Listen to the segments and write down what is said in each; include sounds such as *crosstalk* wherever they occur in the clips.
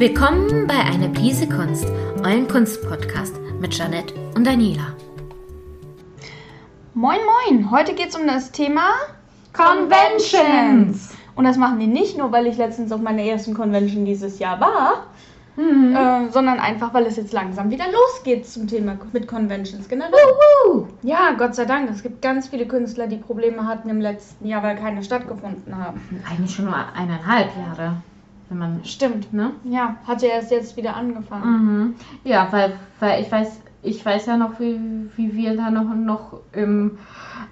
Willkommen bei Eine Prise Kunst, euren Kunstpodcast mit Janette und Daniela. Moin Moin, heute geht es um das Thema Conventions. Und das machen wir nicht nur, weil ich letztens auf meiner ersten Convention dieses Jahr war, äh, sondern einfach, weil es jetzt langsam wieder losgeht zum Thema mit Conventions generell. Wuhu. Ja, Gott sei Dank. Es gibt ganz viele Künstler, die Probleme hatten im letzten Jahr, weil keine stattgefunden haben. Eigentlich schon nur eineinhalb Jahre, wenn man. Stimmt. Ne? Ja, hat ja erst jetzt wieder angefangen. Mhm. Ja, weil, weil ich weiß, ich weiß ja noch, wie, wie wir da noch, noch im,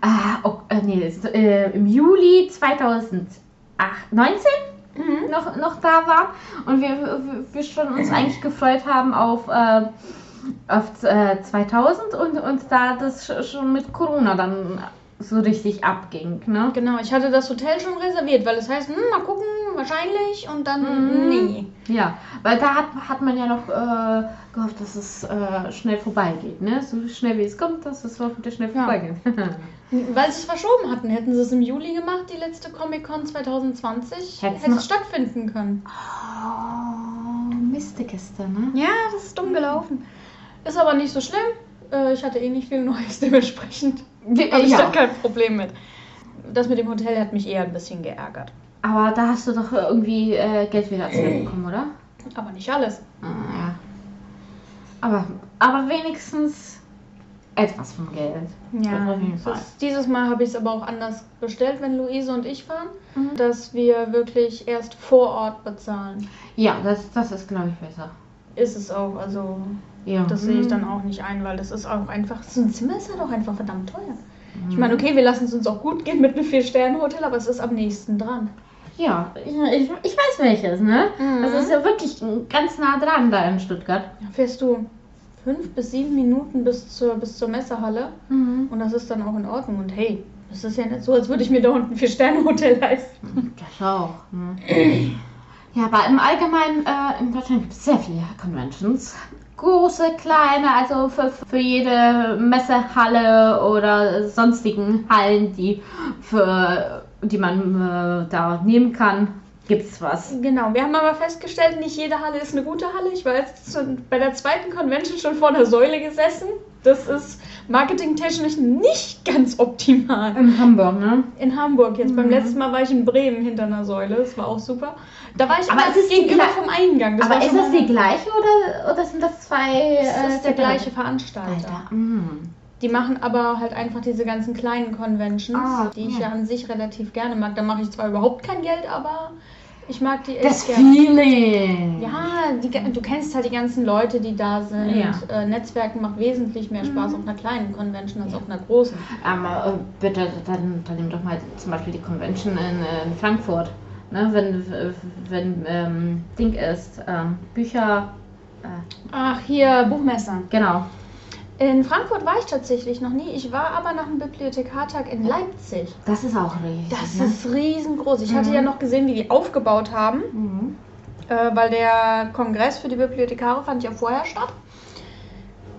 äh, ok- äh, nee, es- äh, im Juli 2019 Mhm. noch, noch da waren und wir, wir, schon uns eigentlich gefreut haben auf, äh, auf äh, 2000 und, und da das sch- schon mit Corona dann so richtig abging, ne? Genau, ich hatte das Hotel schon reserviert, weil es heißt, hm, mal gucken, wahrscheinlich und dann Mhm. nee. Ja, weil da hat, hat man ja noch äh, gehofft, dass es äh, schnell vorbeigeht, ne? So schnell wie es kommt, dass es hoffentlich schnell Ja. vorbeigeht. *laughs* Weil sie es verschoben hatten, hätten sie es im Juli gemacht, die letzte Comic-Con 2020, Hätt's hätte es stattfinden können. oh, Mistekiste, ne? Ja, das ist dumm gelaufen. Ist aber nicht so schlimm. Äh, Ich hatte eh nicht viel Neues *laughs* dementsprechend. Habe ich da ja. kein Problem mit. Das mit dem Hotel hat mich eher ein bisschen geärgert. Aber da hast du doch irgendwie äh, Geld wieder zurückbekommen, oder? Aber nicht alles. Ah, ja. Aber, aber wenigstens etwas vom Geld. Ja, ist, dieses Mal habe ich es aber auch anders bestellt, wenn Luise und ich fahren, Mhm. dass wir wirklich erst vor Ort bezahlen. Ja, das, das ist, glaube ich, besser. Ist es auch, also Ja. das sehe ich Mhm. dann auch nicht ein, weil das ist auch einfach, so ein Zimmer ist halt auch einfach verdammt teuer. Ich Mhm. meine, okay, wir lassen es uns auch gut gehen mit einem Vier-Sterne-Hotel, aber es ist am nächsten dran. Ja, ich, ich, ich weiß welches, ne? Mhm. Das ist ja wirklich ganz nah dran da in Stuttgart. Da fährst du fünf bis sieben Minuten bis zur, bis zur Messehalle Mhm. und das ist dann auch in Ordnung. Und hey, das ist ja nicht so, als würde ich mir da unten ein Vier-Sterne-Hotel leisten. Das auch. Ne? *clears throat* Ja, aber im Allgemeinen äh, in Deutschland gibt es sehr viele Conventions. Große, kleine, also für, für jede Messehalle oder sonstigen Hallen, die, für, die man äh, da nehmen kann, gibt's was. Genau, wir haben aber festgestellt, nicht jede Halle ist eine gute Halle. Ich war jetzt bei der zweiten Convention schon vor der Säule gesessen. Das ist marketingtechnisch nicht ganz optimal. In Hamburg, ne? In Hamburg jetzt. Beim Mhm. letzten Mal war ich in Bremen hinter einer Säule. Das war auch super. Da war ich Aber ist es gegenüber vom Eingang. Das aber ist das die gleiche oder, oder sind das zwei? Das äh, ist der gleiche Veranstalter. Alter. Mm. Die machen aber halt einfach diese ganzen kleinen Conventions, Ah, die ich ja an sich relativ gerne mag. Da mache ich zwar überhaupt kein Geld, aber ich mag die Das. Feeling. Ja, die, du kennst halt die ganzen Leute, die da sind. Ja. Äh, Netzwerken macht wesentlich mehr Spaß auf einer kleinen Convention als Ja. auf einer großen. Aber äh, bitte, dann, dann nimm doch mal zum Beispiel die Convention in, in Frankfurt. Ne, wenn wenn ähm, Ding ist, ähm, Bücher, äh, Ach, hier, Buchmesse. genau. In Frankfurt war ich tatsächlich noch nie. Ich war aber nach dem Bibliothekartag in Leipzig. Das ist auch riesig. Das ne? ist riesengroß. Ich hatte Mhm. ja noch gesehen, wie die aufgebaut haben, Mhm. äh, weil der Kongress für die Bibliothekare fand ja vorher statt.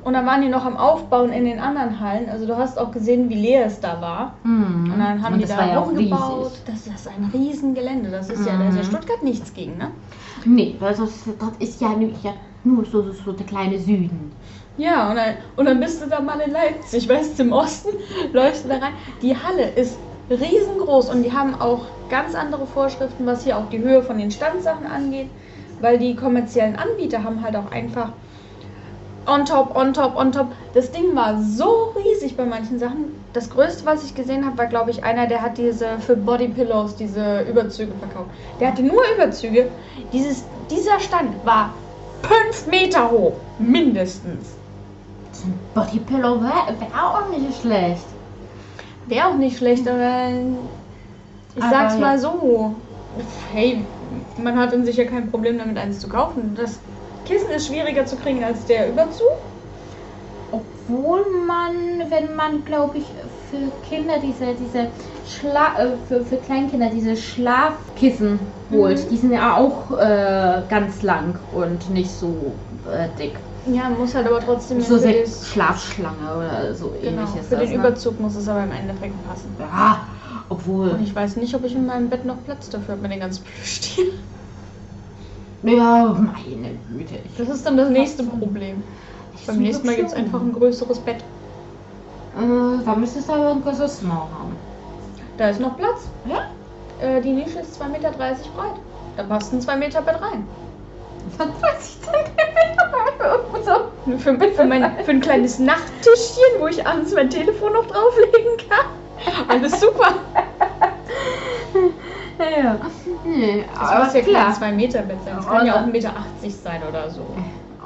Und dann waren die noch am Aufbauen in den anderen Hallen. Also du hast auch gesehen, wie leer es da war. Mhm. Und dann haben Und die das da war ja auch rumgebaut. riesig. Das ist ein Riesengelände. Das ist ja, da ist ja Mhm. Stuttgart nichts gegen, ne? Nee, das, das ist ja, nur- ja nur so, so, so der kleine Süden. Ja, und dann, und dann bist du da mal in Leipzig, *laughs* weißt du, im Osten, läufst du da rein. Die Halle ist riesengroß und die haben auch ganz andere Vorschriften, was hier auch die Höhe von den Standsachen angeht, weil die kommerziellen Anbieter haben halt auch einfach on top, on top, on top. Das Ding war so riesig bei manchen Sachen. Das größte, was ich gesehen habe, war, glaube ich, einer, der hat diese für Body Pillows, diese Überzüge verkauft. Der hatte nur Überzüge. Dieses, dieser Stand war fünf Meter hoch, mindestens. So ein Bodypillow wäre wär auch nicht schlecht. Wäre auch nicht schlecht, aber ich Aber sag's mal so. Hey, man hat in sich ja kein Problem damit, eins zu kaufen. Das Kissen ist schwieriger zu kriegen als der Überzug. Obwohl man, wenn man, glaube ich, für Kinder diese, diese Schla äh, für, für Kleinkinder diese Schlafkissen holt, Mhm. die sind ja auch äh, ganz lang und nicht so äh, dick. Ja, muss halt aber trotzdem So das, Schlafschlange oder so genau, ähnlich ist für das. den ne? Überzug muss es aber im Endeffekt passen. Ja, obwohl. Und ich weiß nicht, ob ich in meinem Bett noch Platz dafür habe mit den ganzen Plüschtieren. Ja, meine Güte. Das ist dann das nächste Problem. ich Beim nächsten Mal gibt es einfach ein größeres Bett. Äh, da müsstest du aber ein größeres Zimmer haben. Da ist noch Platz. Ja? Äh, die Nische ist 2,30 Meter breit. Da passt ein 2 Meter Bett rein. Von 30 Zentimeter. so. Für, für, mein, für ein kleines Nachttischchen, wo ich abends mein Telefon noch drauflegen kann. Alles super. Ja. Nee, Das aber muss ja klar. kein 2 Meter Bett sein. Das kann ja auch Oder- 1,80 Meter sein oder so.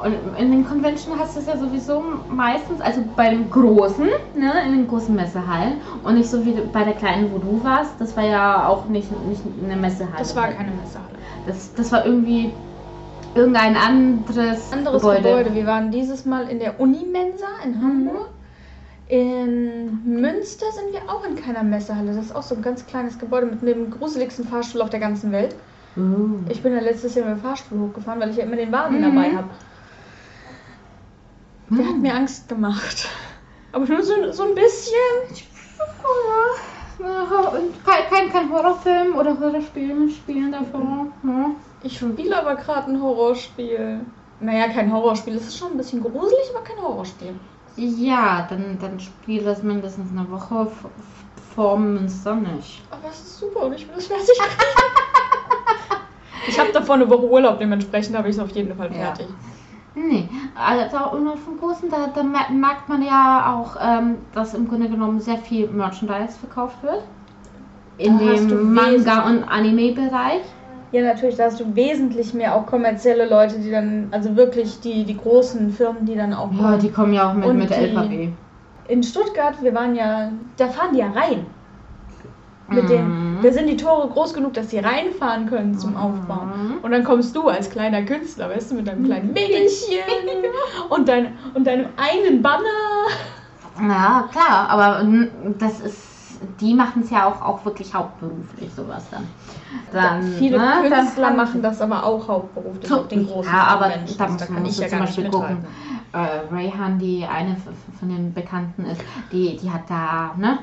Und in den Convention hast du es ja sowieso meistens, also bei den großen, ne, in den großen Messehallen und nicht so wie bei der kleinen, wo du warst. Das war ja auch nicht, nicht eine Messehalle. Das war keine Messehalle. Das, das war irgendwie irgendein anderes, Anderes Gebäude. Wir waren dieses Mal in der Unimensa in Hamburg. In Münster sind wir auch in keiner Messehalle. Das ist auch so ein ganz kleines Gebäude mit dem gruseligsten Fahrstuhl auf der ganzen Welt. Uh. Ich bin ja letztes Jahr mit dem Fahrstuhl hochgefahren, weil ich ja immer den Wagen Mhm. dabei habe. Der hat mir Angst gemacht. Aber nur so, so ein bisschen. Und kein, kein, kein Horrorfilm oder Horrorspiel spielen davor. Ne? Ich spiele aber gerade ein Horrorspiel. Naja, kein Horrorspiel. Es ist schon ein bisschen gruselig, aber kein Horrorspiel. Ja, dann, dann spiel das mindestens eine Woche vor Münster nicht. Aber es ist super und ich will es fertig. *laughs* Ich habe davor eine Woche Urlaub, dementsprechend habe ich es auf jeden Fall Ja. fertig. Nee, also auch nur vom Großen, da, da mer- merkt man ja auch, ähm, dass im Grunde genommen sehr viel Merchandise verkauft wird. In Da dem Manga- und Anime-Bereich. Ja, natürlich, da hast du wesentlich mehr auch kommerzielle Leute, die dann, also wirklich die, die großen Firmen, die dann auch Ja, kommen. die kommen ja auch mit, Und mit LKW. In Stuttgart, wir waren ja, da fahren die ja rein. Mit Mhm. dem, da sind die Tore groß genug, dass sie reinfahren können zum Mhm. Aufbauen. Und dann kommst du als kleiner Künstler, weißt du, mit deinem kleinen Mädchen *laughs* und, dein, und deinem einen Banner. Ja, klar, aber das ist, die machen es ja auch, auch wirklich hauptberuflich, sowas dann. dann Viele ne, dann Künstler kann- machen das aber auch hauptberuflich So, den großen ja, aber Conventions. da muss da man kann ich ja zum Beispiel gucken. äh, Rayhan, die eine von den Bekannten ist, die, die hat da, ne?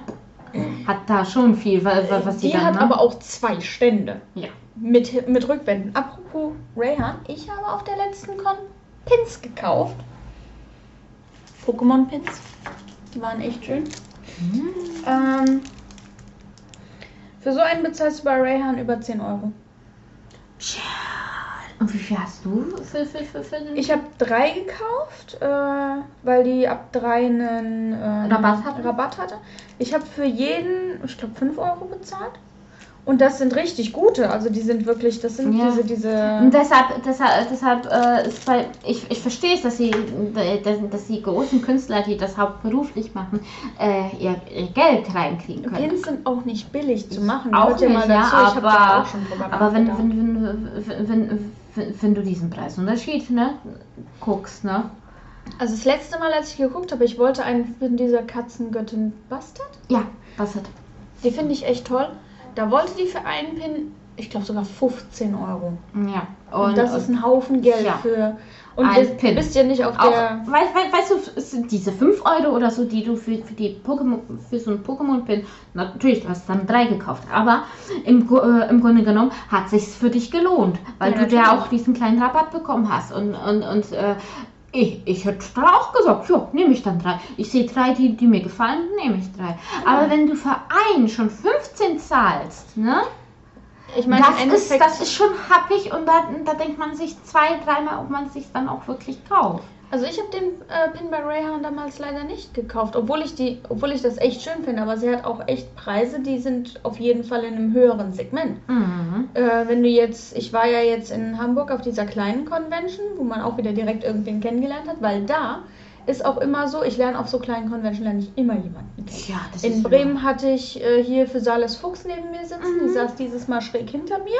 Hat da schon viel, wa- wa- was die, Die dann, hat ne? aber auch zwei Stände. Ja. Mit, mit Rückwänden. Apropos Rayhan, ich habe auf der letzten Con Pins gekauft. Pokémon-Pins. Die waren echt schön. Hm. Ähm, für so einen bezahlst du bei Rayhan über 10 Euro. Und wie viel hast du für, für, für, für den? Ich habe drei gekauft, äh, weil die ab drei einen ähm, Rabatt hatten? Rabatt hatte. Ich habe für jeden, ich glaube, 5 Euro bezahlt. Und das sind richtig gute. Also die sind wirklich, das sind Ja. diese, diese. Und deshalb, deshalb, deshalb äh, ist bei, ich, ich verstehe es, dass sie, dass, die großen Künstler, die das hauptberuflich machen, äh, ihr, ihr Geld reinkriegen können. Pins sind auch nicht billig zu machen. Auch Hört nicht, ja, ich aber, auch schon aber wenn, wenn, wenn, wenn, wenn, wenn du diesen Preisunterschied ne, guckst, ne? Also das letzte Mal, als ich geguckt habe, ich wollte einen von dieser Katzengöttin Bastard. Ja, hat? Die finde ich echt toll. Da wollte die für einen Pin, ich glaube sogar 15 Euro. Ja. Und, das ist ein Haufen Geld ja. für. Und Ein du Pin. bist ja nicht auf auch, der. wei, wei, weißt du, sind diese 5 Euro oder so, die du für, für die Pokémon, für so einen Pokémon-Pin, natürlich, du hast dann drei gekauft, aber im, äh, im Grunde genommen hat sich's für dich gelohnt, weil Ja, du ja auch diesen kleinen Rabatt bekommen hast und, und, und äh, ich, ich hätte da auch gesagt, ja, nehme ich dann drei. Ich sehe drei, die, die mir gefallen, nehme ich drei. Aber wenn du für einen schon 15 zahlst, ne? Ich meine, das, ist, das ist schon happig und da, da denkt man sich zwei, dreimal, ob man es sich dann auch wirklich kauft. Also ich habe den äh, Pin bei Rayhan damals leider nicht gekauft, obwohl ich die, obwohl ich das echt schön finde, aber sie hat auch echt Preise, die sind auf jeden Fall in einem höheren Segment. Mhm. Äh, wenn du jetzt, ich war ja jetzt in Hamburg auf dieser kleinen Convention, wo man auch wieder direkt irgendwen kennengelernt hat, weil da ist auch immer so, ich lerne auf so kleinen Convention lerne ich immer jemanden. Ja, das In ist Bremen hatte ich äh, hier für Sales Fuchs neben mir sitzen, die Mhm. saß dieses Mal schräg hinter mir.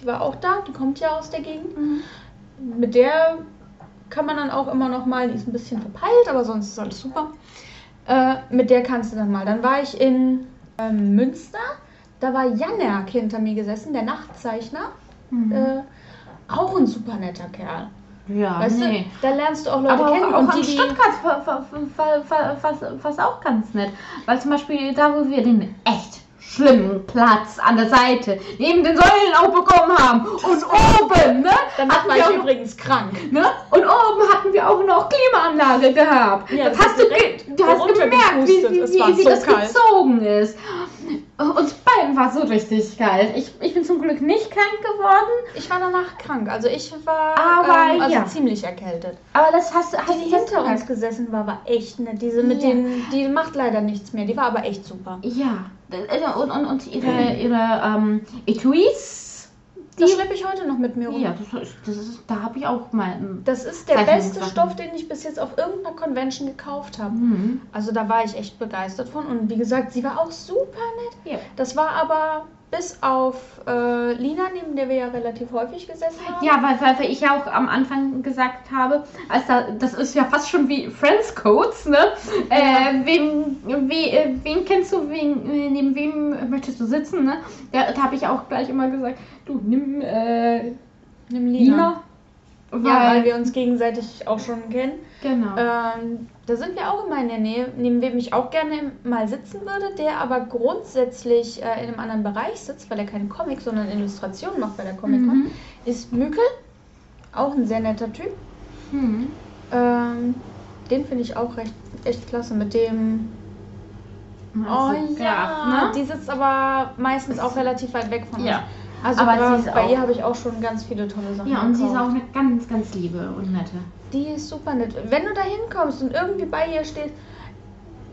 Die war auch da, die kommt ja aus der Gegend. Mhm. Mit der kann man dann auch immer noch mal, die ist ein bisschen verpeilt, aber sonst ist alles super. Äh, mit der kannst du dann mal. Dann war ich in ähm, Münster, da war Janek hinter mir gesessen, der Nachtzeichner. Mhm. Äh, auch ein super netter Kerl. ja, Weißt nee. du, da lernst du auch Leute Aber kennen. auch, auch und die, Stuttgart war, war auch ganz nett. Weil zum Beispiel da, wo wir den echt schlimmen Platz an der Seite, neben den Säulen auch bekommen haben. Und oben, ne? Hatten war wir ich übrigens krank. Ne? Und oben hatten wir auch noch Klimaanlage gehabt. Ja, das das hast du, du hast gemerkt, wie, wie, wie, wie so das kalt. gezogen ist. Uns beiden war so richtig kalt. Ich, ich bin zum Glück nicht krank geworden, Ich war danach krank. Also ich war Aber ähm, also ja. ziemlich erkältet. aber das hast du hast Die, die du hinter uns gemerkt. gesessen war, war echt nett. Diese mit Ja. den, die macht leider nichts mehr. Die war aber echt super. Ja, und, und, und ihre, ihre ähm, Etuis, Das die, schleppe ich heute noch mit mir rum. ja, das, ist- das ist, da habe ich auch mal. Das ist der beste Stoff, den ich bis jetzt auf irgendeiner Convention gekauft habe. Mhm. Also da war ich echt begeistert von. Und wie gesagt, sie war auch super nett. Ja. Das war aber bis auf äh, Lina, neben der wir ja relativ häufig gesessen haben. Ja, weil, weil, weil ich ja auch am Anfang gesagt habe, als da, das ist ja fast schon wie Friends Codes, ne? Äh, wem, wie, äh, wen kennst du, wen, äh, neben wem möchtest du sitzen, ne? Da, da habe ich auch gleich immer gesagt, du nimm äh, Nimm Lina. Ja, weil wir uns gegenseitig auch schon kennen. Genau. Ähm, da sind wir auch immer in der Nähe, neben wem ich auch gerne mal sitzen würde, der aber grundsätzlich äh, in einem anderen Bereich sitzt, weil er keine Comics, sondern Illustrationen macht bei der Comic-Con, Mhm. ist Mükel. Auch ein sehr netter Typ. Mhm. Ähm, den finde ich auch recht echt klasse mit dem. Oh Also, ja, ne? die sitzt aber meistens auch relativ weit weg von uns. Ja. Also Aber bei auch- ihr habe ich auch schon ganz viele tolle Sachen. Ja, und sie ist gekauft. auch eine ganz, ganz liebe und nette. Die ist super nett. Wenn du da hinkommst und irgendwie bei ihr stehst,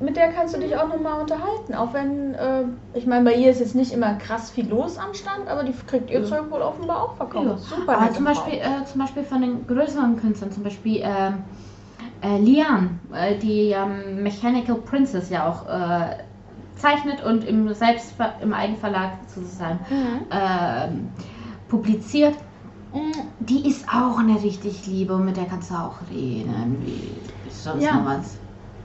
mit der kannst du dich auch nochmal unterhalten. Auch wenn, äh, ich meine, bei ihr ist jetzt nicht immer krass viel los am Stand, aber die kriegt ihr Ja. Zeug wohl offenbar auch verkauft. Ja. Super Aber zum. Beispiel, äh, zum Beispiel von den größeren Künstlern, zum Beispiel ähm, äh, Lian, äh, die Mechanical Princess ja auch äh, zeichnet und im selbst im Eigenverlag sozusagen Mhm. ähm, publiziert. Mm, Die ist auch eine richtig liebe und mit der kannst du auch reden, wie sonst Ja. noch was.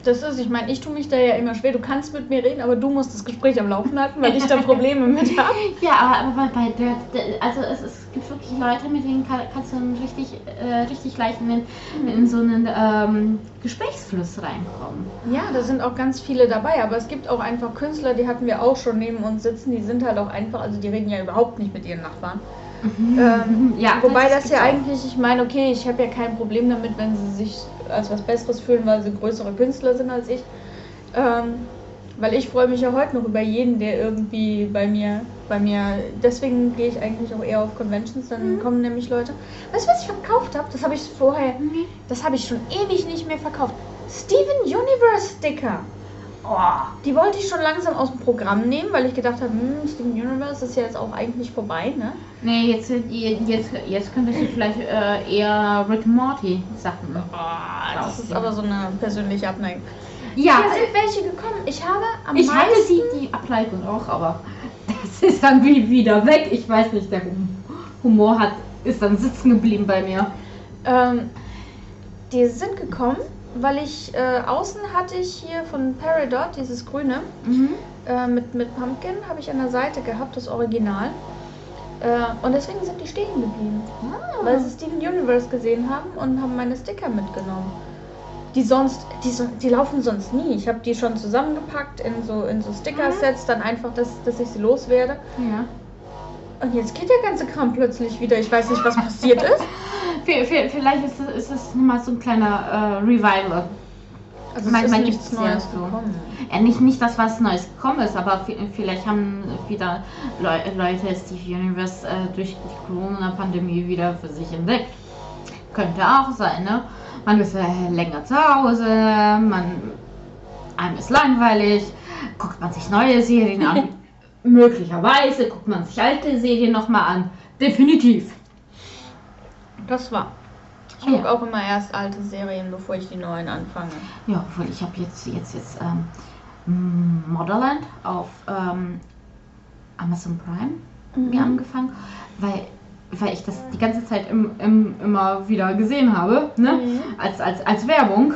Das ist, ich meine, ich tue mich da ja immer schwer. Du kannst mit mir reden, aber du musst das Gespräch am Laufen halten, weil ich da *laughs* Probleme mit habe. Ja, aber, aber bei, der, also es, es gibt wirklich Leute, mit denen kann, kannst du richtig, äh, richtig leicht in, in so einen ähm, Gesprächsfluss reinkommen. Ja, da sind auch ganz viele dabei, aber es gibt auch einfach Künstler, die hatten wir auch schon neben uns sitzen, die sind halt auch einfach, also die reden ja überhaupt nicht mit ihren Nachbarn. Ähm, ja, Wobei das gibt's ja auch. eigentlich, ich meine, okay, ich habe ja kein Problem damit, wenn sie sich als was Besseres fühlen, weil sie größere Künstler sind als ich. Ähm, weil ich freue mich ja heute noch über jeden, der irgendwie bei mir, bei mir, deswegen gehe ich eigentlich auch eher auf Conventions, dann Mhm. kommen nämlich Leute. Weißt du, was ich verkauft habe? Das habe ich vorher, Nee. das habe ich schon ewig nicht mehr verkauft. Steven Universe Sticker. Oh, Die wollte ich schon langsam aus dem Programm nehmen, weil ich gedacht habe, hm, Steven Universe ist ja jetzt auch eigentlich vorbei, ne? nee, jetzt, jetzt, jetzt könntest du vielleicht äh, eher Rick Morty Sachen. Ah, das ist aber so eine persönliche Abneigung. Ja, Hier sind welche gekommen. Ich habe am ich hatte meisten... die, die Ableitung auch, aber das ist dann wie wieder weg. Ich weiß nicht, der Hum- Humor hat, ist dann sitzen geblieben bei mir. Ähm, die sind gekommen, weil ich äh, außen hatte ich hier von Peridot dieses grüne Mhm. äh, mit, mit Pumpkin habe ich an der Seite gehabt, das Original. Äh, und deswegen sind die stehen geblieben. Weil sie Steven Universe gesehen haben und haben meine Sticker mitgenommen. Die sonst, die, die laufen sonst nie. Ich habe die schon zusammengepackt in so, in so Sticker-Sets, dann einfach, dass, dass ich sie loswerde. Ja. Und jetzt geht der ganze Kram plötzlich wieder. Ich weiß nicht, was passiert ist. *laughs* Vielleicht ist es, ist es mal so ein kleiner äh, Revival. Also Man- es ist man nichts ja Neues so. gekommen. Ja, nicht, nicht das, was Neues gekommen ist, aber vi- vielleicht haben wieder Leu Leute Steve Universe äh, durch die Corona-Pandemie wieder für sich entdeckt. Könnte auch sein, ne? Man ist äh, länger zu Hause, man einem ist langweilig, guckt man sich neue Serien an. *laughs* Möglicherweise guckt man sich alte Serien nochmal an. Definitiv. Das war. Ich Ja. gucke auch immer erst alte Serien, bevor ich die neuen anfange. Ja, obwohl ich habe jetzt jetzt jetzt ähm, Motherland auf ähm, Amazon Prime mir angefangen, weil, weil ich das die ganze Zeit im, im, immer wieder gesehen habe, ne? Mhm. als, als, als Werbung.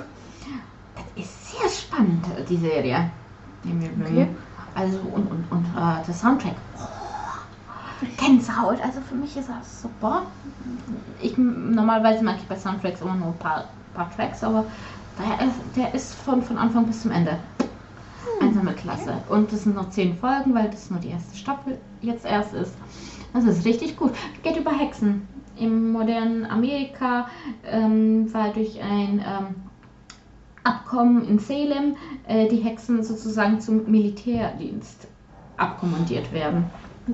Das ist sehr spannend, die Serie. Okay. Also und, und, und äh, der Soundtrack. Oh, Gänsehaut, also für mich ist das super. Ich normalerweise mag ich bei Soundtracks immer nur ein paar, paar Tracks, aber der ist, der ist von, von Anfang bis zum Ende. Einsame Klasse. Und das sind noch zehn Folgen, weil das nur die erste Staffel jetzt erst ist. Das ist richtig gut. Geht über Hexen. Im modernen Amerika ähm, war durch ein ähm, Abkommen in Salem äh, die Hexen sozusagen zum Militärdienst abkommandiert werden.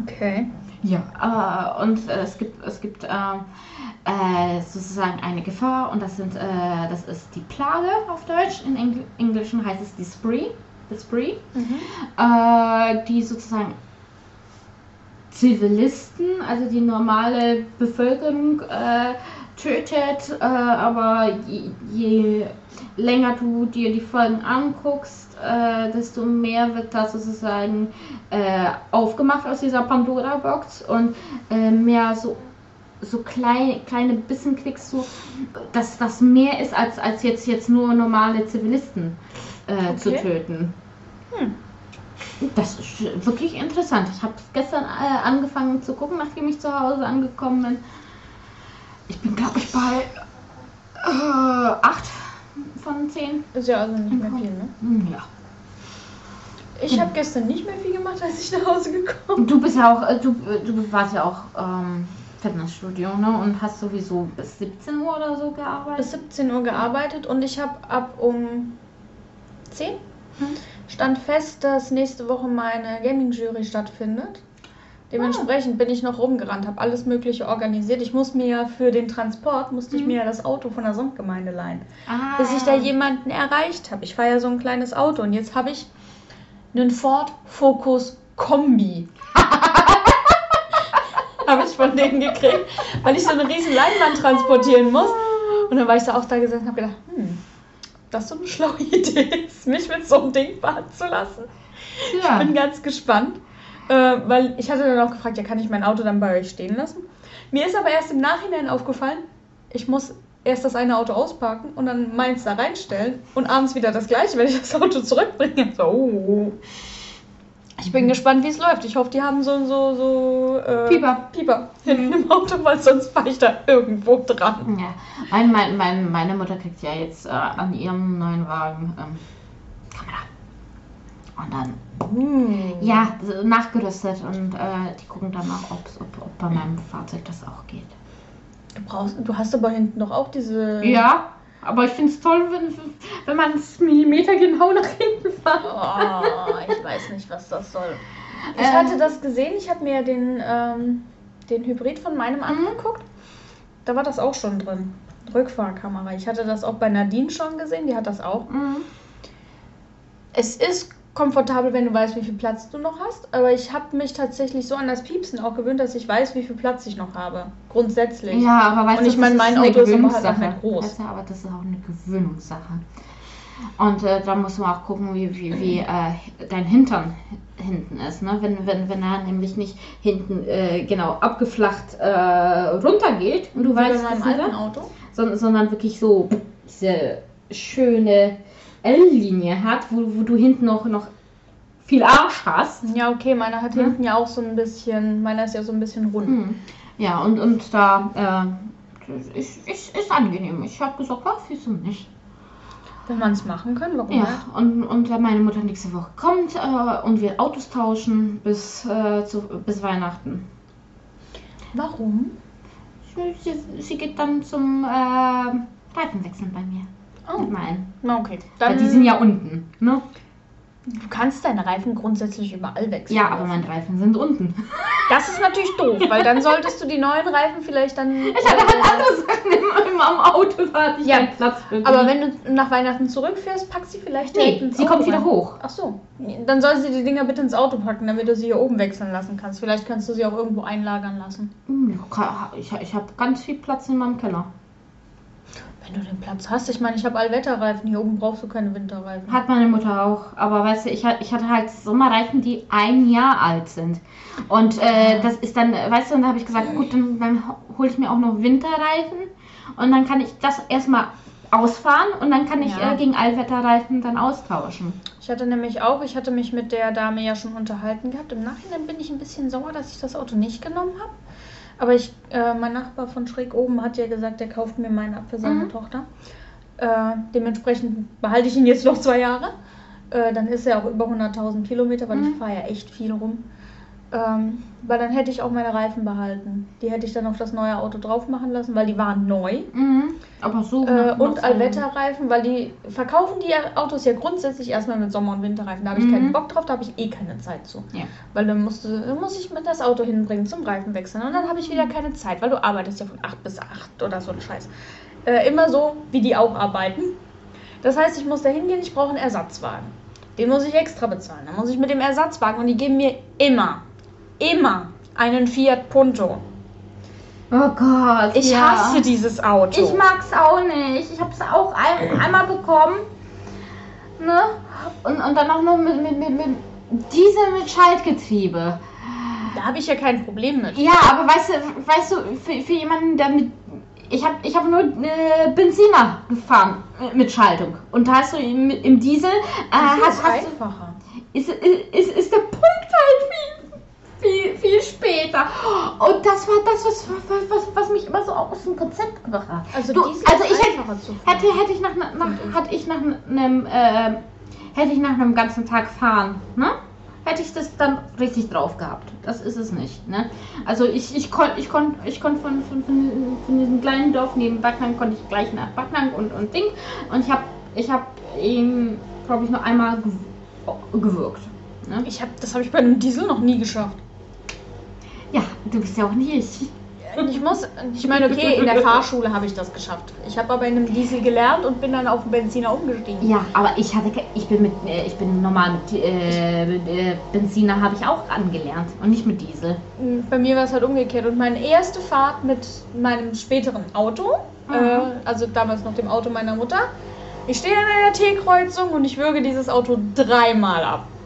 Okay. Ja, äh, und äh, es gibt, es gibt äh, äh, sozusagen eine Gefahr und das, sind, äh, das ist die Plage auf Deutsch. In Engl Englischen heißt es die Spree, the Spree, äh, die sozusagen Zivilisten, also die normale Bevölkerung äh, tötet, äh, aber je, je länger du dir die Folgen anguckst, äh, desto mehr wird das sozusagen äh, aufgemacht aus dieser Pandora-Box und äh, mehr so so klein, kleine Bissen kriegst du, dass das mehr ist, als, als jetzt, jetzt nur normale Zivilisten äh, zu Okay. töten. Hm. Das ist wirklich interessant. Ich habe es gestern äh, angefangen zu gucken, nachdem ich zu Hause angekommen bin. Ich bin, glaube ich, bei äh, 8 von 10. Ist ja also nicht mehr viel, ne? Hm, Ja. Ich habe gestern nicht mehr viel gemacht, als ich nach Hause gekommen Und du bist ja auch, äh, du, du warst ja auch ähm, Fitnessstudio, ne? Und hast sowieso bis 17 Uhr oder so Bis gearbeitet. 17 Uhr gearbeitet und ich habe ab um 10 Hm. stand fest, dass nächste Woche meine Gaming-Jury stattfindet. Dementsprechend bin ich noch rumgerannt, habe alles Mögliche organisiert. Ich muss mir ja für den Transport, musste ich Mhm. mir ja das Auto von der Sundgemeinde leihen. Ah, bis ich da jemanden erreicht habe. Ich fahre ja so ein kleines Auto und jetzt habe ich einen Ford Focus Kombi. *laughs* habe ich von denen gekriegt, weil ich so eine riesen Leinwand transportieren muss. Und dann war ich da auch da gesessen und habe gedacht, hm, das ist so eine schlaue *laughs* Idee ist, mich mit so einem Ding fahren zu lassen. ja. Ich bin ganz gespannt, äh, weil ich hatte dann auch gefragt, ja, kann ich mein Auto dann bei euch stehen lassen? Mir ist aber erst im Nachhinein aufgefallen, ich muss erst das eine Auto ausparken und dann meins da reinstellen und abends wieder das gleiche, wenn ich das Auto zurückbringe. So, oh. Ich bin gespannt, wie es läuft. Ich hoffe, die haben so so so äh, Pieper. Pieper hinten im Auto, weil sonst fahre ich da irgendwo dran. Ja, mein, mein, mein, meine Mutter kriegt ja jetzt äh, an ihrem neuen Wagen ähm, Kamera. Und dann, Hm. ja, nachgerüstet und äh, die gucken dann auch, ob, ob, ob bei meinem Fahrzeug das auch geht. Du brauchst, du hast aber hinten doch auch diese. Ja, aber ich finde es toll, wenn, wenn man es Millimeter genau nach hinten fährt. Oh, ich weiß nicht, was das soll. Ich Ähm. hatte das gesehen, ich habe mir den, ähm, den Hybrid von meinem angeguckt. Da war das auch schon drin. Rückfahrkamera. Ich hatte das auch bei Nadine schon gesehen, die hat das auch. Mhm. Es ist komfortabel, wenn du weißt, wie viel Platz du noch hast, aber ich habe mich tatsächlich so an das Piepsen auch gewöhnt, dass ich weiß, wie viel Platz ich noch habe. Grundsätzlich. Ja, aber weißt Und du, ich meine, mein eine Auto ist aber halt auch groß. Weißt du, aber das ist auch eine Gewöhnungssache. Und äh, da muss man auch gucken, wie, wie, wie äh, dein Hintern hinten ist. Ne? Wenn, wenn, wenn er nämlich nicht hinten äh, genau abgeflacht äh, runtergeht und du Wie bei weißt, meinem ist alten Auto. sondern, sondern wirklich so diese schöne L-Linie hat, wo, wo du hinten noch, noch viel Arsch hast. Ja, okay, meiner hat Ja. hinten ja auch so ein bisschen, meiner ist ja so ein bisschen rund. Hm. Ja, und, und da äh, ist, ist, ist angenehm. Ich habe gesagt, ja, wieso nicht? Wenn man es machen kann, warum Ja, nicht? und, und da meine Mutter nächste Woche kommt äh, und wir Autos tauschen bis, äh, zu, bis Weihnachten. Warum? Sie, sie, sie geht dann zum äh, Reifenwechseln bei mir. Oh, na okay. Weil Dann, die sind ja unten, ne? du kannst deine Reifen grundsätzlich überall wechseln. Ja, aber meine Reifen sind unten. Das ist natürlich doof, weil dann solltest du die neuen Reifen vielleicht dann. *laughs* Ich hatte halt andere Sachen im, im, am Auto, da hatte ich Ja, keinen Platz für. aber wenn du nach Weihnachten zurückfährst, pack sie vielleicht Nee, sie kommt wieder hoch. Ach so. Dann soll sie die Dinger bitte ins Auto packen, damit du sie hier oben wechseln lassen kannst. Vielleicht kannst du sie auch irgendwo einlagern lassen. Hm, Ich, ich habe ganz viel Platz in meinem Keller. Wenn du den Platz hast. Ich meine, ich habe Allwetterreifen. Hier oben brauchst du keine Winterreifen. Hat meine Mutter auch. Aber weißt du, ich, ich hatte halt Sommerreifen, die ein Jahr alt sind. Und äh, das ist dann, weißt du, und da habe ich gesagt, gut, dann, dann hole ich mir auch noch Winterreifen. Und dann kann ich das erstmal ausfahren und dann kann ich Ja. äh, gegen Allwetterreifen dann austauschen. Ich hatte nämlich auch, ich hatte mich mit der Dame ja schon unterhalten gehabt. Im Nachhinein bin ich ein bisschen sauer, dass ich das Auto nicht genommen habe. Aber ich, äh, mein Nachbar von schräg oben hat ja gesagt, der kauft mir meinen ab für seine Mhm. Tochter. Äh, dementsprechend behalte ich ihn jetzt noch zwei Jahre. Äh, dann ist er auch über 100.000 Kilometer, weil Mhm. ich fahre ja echt viel rum. Ähm, weil dann hätte ich auch meine Reifen behalten. Die hätte ich dann auf das neue Auto drauf machen lassen, weil die waren neu. Mhm. Aber so. Äh, und Allwetterreifen, weil die verkaufen die Autos ja grundsätzlich erstmal mit Sommer- und Winterreifen. Da habe ich Mhm. keinen Bock drauf, da habe ich eh keine Zeit zu. Ja. Weil dann, musste, dann muss ich mir das Auto hinbringen zum Reifen wechseln. Und dann habe ich wieder Mhm. keine Zeit, weil du arbeitest ja von 8 bis 8 oder so ein Scheiß. Äh, immer so, wie die auch arbeiten. Das heißt, ich muss da hingehen, ich brauche einen Ersatzwagen. Den muss ich extra bezahlen. Dann muss ich mit dem Ersatzwagen und die geben mir immer, immer einen Fiat Punto. Oh Gott. Ich ja. hasse dieses Auto. Ich mag's auch nicht. Ich hab's auch ein, einmal bekommen. Ne? Und, und dann auch noch mit, mit, mit, mit Diesel mit Schaltgetriebe. Da habe ich ja kein Problem mit. Ja, aber weißt du, weißt du, für, für jemanden, der mit. Ich habe ich hab nur äh, Benziner gefahren äh, mit Schaltung. Und da hast du im, im Diesel. Äh, Das hast, ist hast du, einfacher. ist, ist, ist der Punkt halt viel, viel, viel später. Und das war das, was, was, was, was mich immer so aus dem Konzept gebracht hat. Also, Du, also ich hätte, hätte, hätte ich nach, nach ich. hatte ich nach einem äh, hätte ich nach einem ganzen Tag fahren, ne? Hätte ich das dann richtig drauf gehabt. Das ist es nicht, ne? Also ich, ich konnte ich konnt, ich konnt von, von, von, von diesem kleinen Dorf neben Backnang konnte ich gleich nach Backnang und, und Ding. Und ich habe ich hab ihn, glaube ich, nur einmal gew gewirkt. Ne? Ich hab, das habe ich bei einem Diesel noch nie geschafft. Ja, du bist ja auch nicht ich. Ich muss, ich meine, okay, in der Fahrschule habe ich das geschafft. Ich habe aber in einem Diesel gelernt und bin dann auf den Benziner umgestiegen. Ja, aber ich hatte, ich bin mit, äh, ich bin normal mit, äh, mit äh, Benziner habe ich auch angelernt und nicht mit Diesel. Bei mir war es halt umgekehrt. Und meine erste Fahrt mit meinem späteren Auto, Mhm. äh, also damals noch dem Auto meiner Mutter, ich stehe an einer T-Kreuzung und ich würge dieses Auto dreimal ab.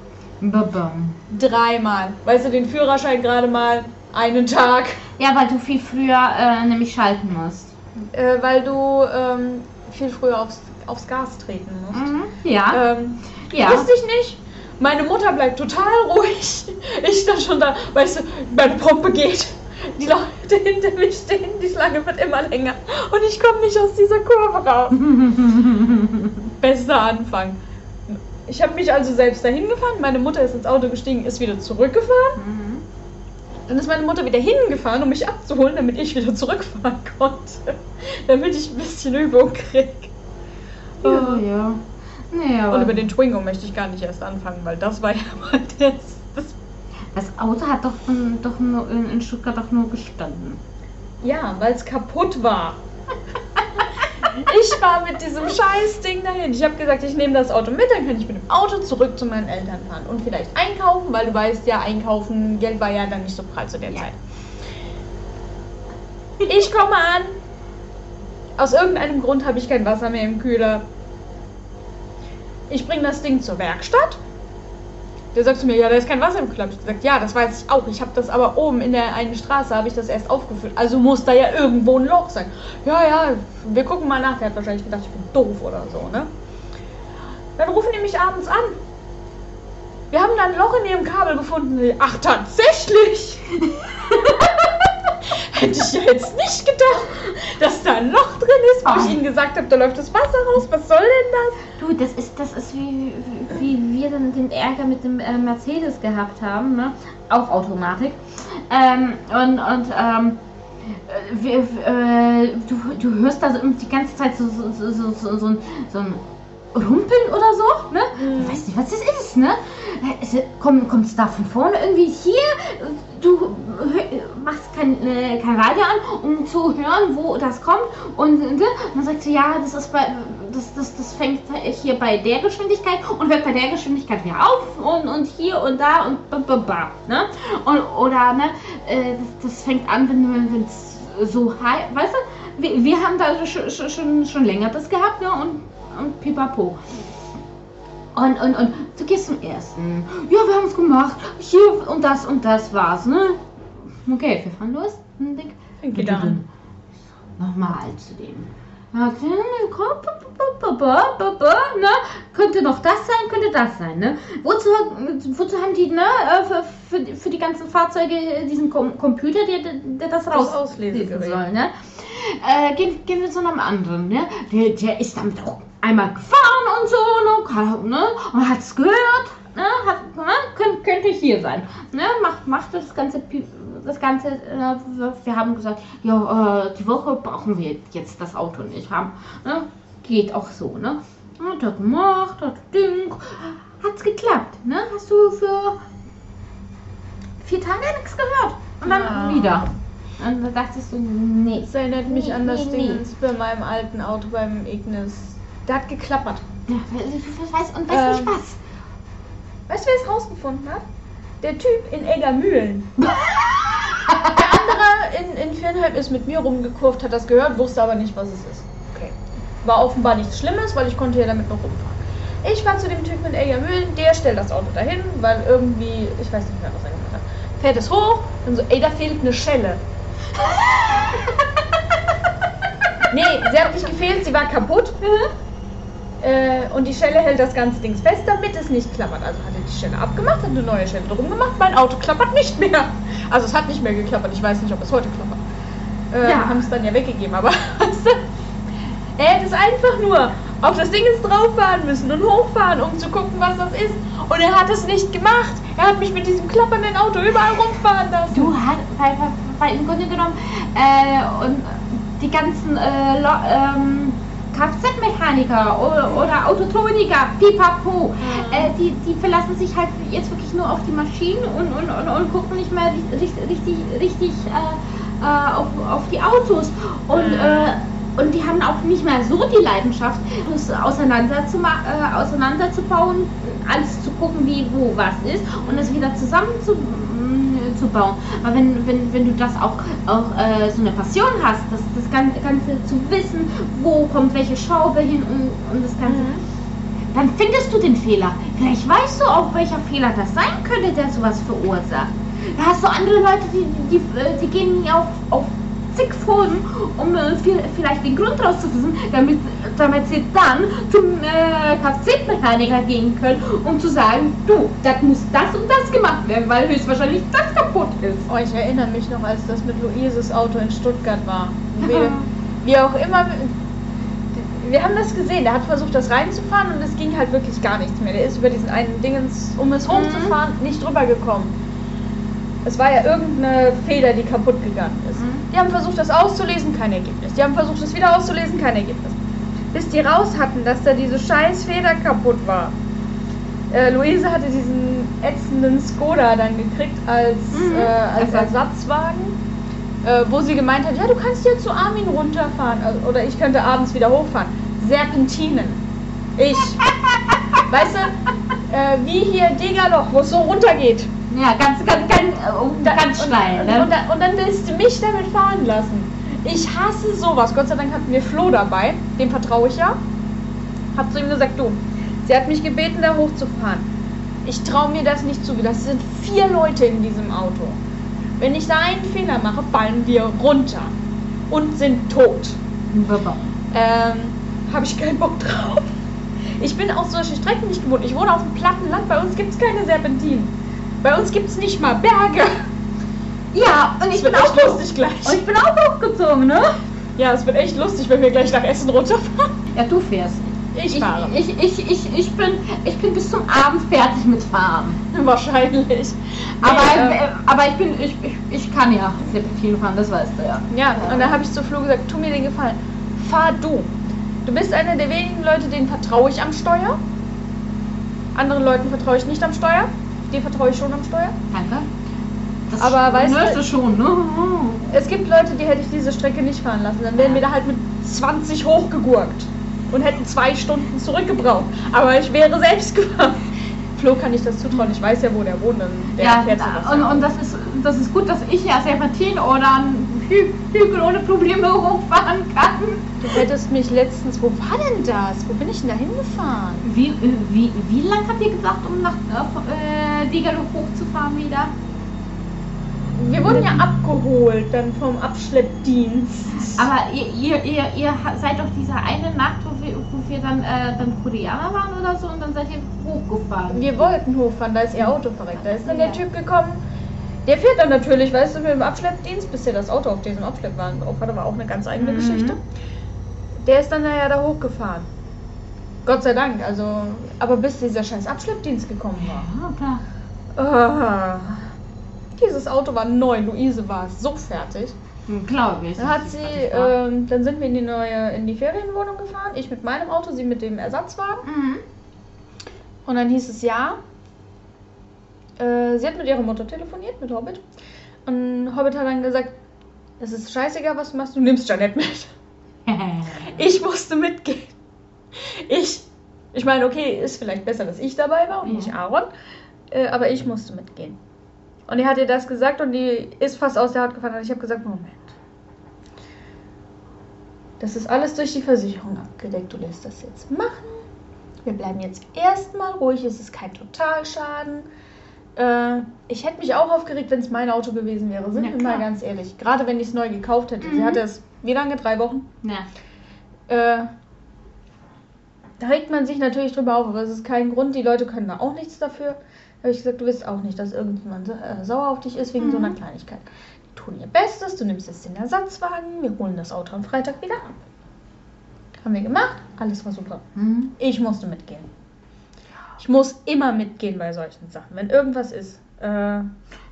Babam. Dreimal. Weißt du, den Führerschein gerade mal einen Tag. Ja, weil du viel früher äh, nämlich schalten musst. Äh, weil du ähm, viel früher aufs, aufs Gas treten musst. Mhm. Ja, Ähm, ja. Wusste ich nicht. Meine Mutter bleibt total ruhig. Ich dann schon da, weißt du, meine Pumpe geht. Die Leute hinter mir stehen, die Schlange wird immer länger. Und ich komme nicht aus dieser Kurve raus. *laughs* Bester Anfang. Ich habe mich also selbst dahin gefahren. Meine Mutter ist ins Auto gestiegen, ist wieder zurückgefahren. Mhm. Dann ist meine Mutter wieder hingefahren, um mich abzuholen, damit ich wieder zurückfahren *laughs* konnte. Damit ich ein bisschen Übung kriege. Ja, ja. Nee, Und über den Twingo möchte ich gar nicht erst anfangen, weil das war *laughs* ja mal das, das das Auto hat doch, ähm, doch nur in, in Stuttgart doch nur gestanden. Ja, weil es kaputt war. *laughs* Ich war mit diesem scheiß Ding dahin. Ich habe gesagt, ich nehme das Auto mit, dann kann ich mit dem Auto zurück zu meinen Eltern fahren und vielleicht einkaufen, weil du weißt ja, einkaufen, Geld war ja dann nicht so prall zu der Ja. Zeit. Ich komme an. Aus irgendeinem Grund habe ich kein Wasser mehr im Kühler. Ich bringe das Ding zur Werkstatt. Der sagt zu mir, ja, da ist kein Wasser im. Hab Ich gesagt, ja, das weiß ich auch. Ich habe das aber oben in der einen Straße habe ich das erst aufgefüllt. Also muss da ja irgendwo ein Loch sein. Ja, ja, wir gucken mal nach. Der hat wahrscheinlich gedacht, ich bin doof oder so, ne? Dann rufen die mich abends an. Wir haben da ein Loch in ihrem Kabel gefunden. Ach, tatsächlich! *laughs* Hätte ich ja jetzt nicht gedacht, dass da ein Loch drin ist, wo Ah. ich ihnen gesagt habe, da läuft das Wasser raus. Was soll denn das? Du, das ist, das ist wie, wie wie wir dann den Ärger mit dem äh, Mercedes gehabt haben, ne? Auch Automatik. Ähm, und und ähm, äh, wir, äh, du, du hörst da so die ganze Zeit so, so, so, so, so, so, so ein Rumpeln oder so, ne? Mhm. Du weißt nicht, was das ist, ne? Äh, ist- Kommt es da von vorne irgendwie hier? Du machst kein, äh, kein Radio an, um zu hören, wo das kommt. Und, und dann sagst du, ja, das ist bei, das, das, das fängt hier bei der Geschwindigkeit und hört bei der Geschwindigkeit wieder auf und, und hier und da und ba, ba, ba, ne? Und, oder, ne, äh, das, das fängt an, wenn es so heiß, weißt du? Wir, wir haben da schon, schon- schon, schon länger das gehabt, ne? Und, und pipapo. Und, und, und du gehst zum ersten. Ja, wir haben es gemacht. Hier und das und das war's, ne? Okay, wir fahren los. Und denk, wieder an. Nochmal zu dem. Ne? Könnte noch das sein, könnte das sein, ne? Wozu, wozu haben die, ne, äh, für, für, die- für die ganzen Fahrzeuge diesen Com Computer, der, der das raus Auslesegerät. lesen soll, ne? Äh, gehen, gehen wir zu einem anderen, ne? Der, der ist damit auch einmal gefahren und so, ne? ne? Und hat es gehört, ne? Hat, ne? Könnt, könnte hier sein. Ne? Macht, macht das ganze, Pi- das ganze, äh, wir haben gesagt, ja, äh, die Woche brauchen wir jetzt das Auto nicht haben. Ne? Geht auch so, ne? Hat er gemacht, hat Ding, hat's geklappt, ne? Hast du für vier Tage nichts gehört. Und dann Ja. wieder. Und da dachtest du, nee. Das erinnert mich Nee, an das nee, Ding nee. bei meinem alten Auto beim Ignis. Der hat geklappert. Ja, ich weiß, und weißt du Ähm. was? Weißt du, wer es rausgefunden hat? Der Typ in Eggermühlen. *laughs* Der andere in, in Firnheim ist mit mir rumgekurvt, hat das gehört, wusste aber nicht, was es ist. Okay. War offenbar nichts Schlimmes, weil ich konnte ja damit noch rumfahren. Ich fahr zu dem Typen in Eggermühlen, der stellt das Auto dahin, weil irgendwie, ich weiß nicht mehr, was er gemacht hat. Fährt es hoch, dann so, ey, da fehlt eine Schelle. *laughs* nee, sie hat nicht gefehlt, sie war kaputt. Äh, und die Schelle hält das ganze Ding fest, damit es nicht klappert. Also hat er die Schelle abgemacht, hat eine neue Schelle drum gemacht. Mein Auto klappert nicht mehr. Also es hat nicht mehr geklappert. Ich weiß nicht, ob es heute klappert. Äh, Ja. Haben es dann ja weggegeben, aber *laughs* er hätte es einfach nur auf das Ding jetzt drauffahren müssen und hochfahren, um zu gucken, was das ist. Und er hat es nicht gemacht. Er hat mich mit diesem klappernden Auto überall rumfahren lassen. Du hast, weil, weil, weil im Grunde genommen, äh, und die ganzen äh, ähm, Kfz-Mechaniker oder, Autotroniker, pipapo, äh, die, die verlassen sich halt jetzt wirklich nur auf die Maschinen und, und, und, und gucken nicht mehr ri- richtig, richtig, richtig äh, äh, auf, auf die Autos. Und, Mhm. äh, und die haben auch nicht mehr so die Leidenschaft, das auseinander zu, äh, auseinanderzubauen, alles zu gucken, wie wo was ist und es wieder zusammen zu, bauen. Aber wenn, wenn, wenn du das auch, auch äh, so eine Passion hast, das, das Gan- Ganze zu wissen, wo kommt welche Schraube hin und, und das Ganze, dann findest du den Fehler. Vielleicht weißt du auch, welcher Fehler das sein könnte, der sowas verursacht. Da hast du andere Leute, die, die, die, die gehen auf, auf zig Foren, um äh, viel- vielleicht den Grund rauszufinden, damit, damit sie dann zum äh, Kfz-Mechaniker gehen können, um zu sagen, du, das muss das und das gemacht werden, weil höchstwahrscheinlich das kaputt ist. Oh, ich erinnere mich noch, als das mit Luises Auto in Stuttgart war. Ja. Wie, auch immer. Wir haben das gesehen, der hat versucht, das reinzufahren und es ging halt wirklich gar nichts mehr. Der ist über diesen einen Dingens, um es hochzufahren, nicht drüber gekommen. Es war ja irgendeine Feder, die kaputt gegangen ist. Mhm. Die haben versucht, das auszulesen, kein Ergebnis. Die haben versucht, es wieder auszulesen, kein Ergebnis. Bis die raus hatten, dass da diese scheiß Feder kaputt war. Äh, Luise hatte diesen ätzenden Skoda dann gekriegt als, Mhm. äh, als Ersatz. Ersatzwagen, äh, wo sie gemeint hat, ja, du kannst jetzt zu Armin runterfahren also, oder ich könnte abends wieder hochfahren. Serpentinen. Ich. weißt du, äh, wie hier Degerloch, wo es so runtergeht. Ja, ganz, ganz, ganz, äh, Da- ganz. Und, Ne? und, dann- und dann willst du mich damit fahren lassen. Ich hasse sowas. Gott sei Dank hatten wir Flo dabei. Dem vertraue ich ja. Hab zu ihm gesagt, du, sie hat mich gebeten, da hochzufahren. Ich traue mir das nicht zu. Das sind vier Leute in diesem Auto. Wenn ich da einen Fehler mache, fallen wir runter und sind tot. Ähm, habe ich keinen Bock drauf. Ich bin auch solche Strecken nicht gewohnt. Ich wohne auf dem platten Land. Bei uns gibt es keine Serpentinen. Bei uns gibt es nicht mal Berge. Ja, und ich bin auch lustig gleich. Und ich bin auch hochgezogen, ne? Ja, es wird echt lustig, wenn wir gleich nach Essen runterfahren. Ja, du fährst. Ich Ich, fahre. ich, ich, ich, ich, bin, ich bin bis zum Abend fertig mit Fahren. Wahrscheinlich. Aber, Nee, äh, aber ich bin, ich, ich, ich kann ja Serpentin fahren, das weißt du ja. ja, und da habe ich zu Flo gesagt, tu mir den Gefallen. Fahr du. Du bist einer der wenigen Leute, denen vertraue ich am Steuer. Anderen Leuten vertraue ich nicht am Steuer. Dir vertraue ich schon am Steuer. Danke. Das Aber weißt du- hörst du schon, ne? Es gibt Leute, die hätte ich diese Strecke nicht fahren lassen. Dann wären wir da halt mit 20 hochgegurkt und hätten zwei Stunden zurückgebraucht. Aber ich wäre selbst gefahren. Flo kann ich das zutrauen. Ich weiß ja, wo der wohnt. Der Ja, und, und das, ist, das ist gut, dass ich ja Serpentin oder Hü Hügel ohne Probleme hochfahren kann. Du hättest mich letztens, wo war denn das? Wo bin ich denn da hingefahren? Wie, äh, wie, wie lang habt ihr gesagt, um nach äh, Degerloch hochzufahren wieder? Wir wurden ja abgeholt dann vom Abschleppdienst. Aber ihr, ihr, ihr, ihr seid doch diese eine Nacht, wo wir, wo wir dann, äh, dann Koreaner waren oder so und dann seid ihr hochgefahren. Wir wollten hochfahren, da ist ihr Auto verreckt. Da ist dann der Ja. Typ gekommen. Der fährt dann natürlich, weißt du, mit dem Abschleppdienst, bis der das Auto auf diesem Abschleppwagen drauf hatte, war auch eine ganz eigene Mhm. Geschichte. Der ist dann ja da hochgefahren. Gott sei Dank, also, aber bis dieser scheiß Abschleppdienst gekommen war. Ja, klar. Ah, dieses Auto war neu, Luise war so fertig. Glaube ich. Dann hat sie, ähm, dann sind wir in die neue, in die Ferienwohnung gefahren. Ich mit meinem Auto, sie mit dem Ersatzwagen. Mhm. Und dann hieß es ja. Äh, sie hat mit ihrer Mutter telefoniert, mit Hobbit. Und Hobbit hat dann gesagt, es ist scheißegal, was du machst, du nimmst Janette mit. *laughs* Ich musste mitgehen. Ich, ich meine, okay, ist vielleicht besser, dass ich dabei war und Ja. nicht Aaron. Äh, aber ich musste mitgehen. Und die hat ihr das gesagt und die ist fast aus der Haut gefallen. Und ich habe gesagt, Moment. Das ist alles durch die Versicherung abgedeckt. Du lässt das jetzt machen. Wir bleiben jetzt erstmal ruhig. Es ist kein Totalschaden. Äh, ich hätte mich auch aufgeregt, wenn es mein Auto gewesen wäre. Sind Ja, wir mal ganz ehrlich. Gerade wenn ich es neu gekauft hätte. Sie Mhm. hatte es, wie lange? Drei Wochen? Ja. Äh, da regt man sich natürlich drüber auf, aber es ist kein Grund. Die Leute können da auch nichts dafür. Da habe ich gesagt, du willst auch nicht, dass irgendjemand äh, sauer auf dich ist wegen so einer Mhm. Kleinigkeit. Die tun ihr Bestes, du nimmst jetzt den Ersatzwagen, wir holen das Auto am Freitag wieder ab. Haben wir gemacht, alles war super. Mhm. Ich musste mitgehen. Ich muss immer mitgehen bei solchen Sachen. Wenn irgendwas ist, äh,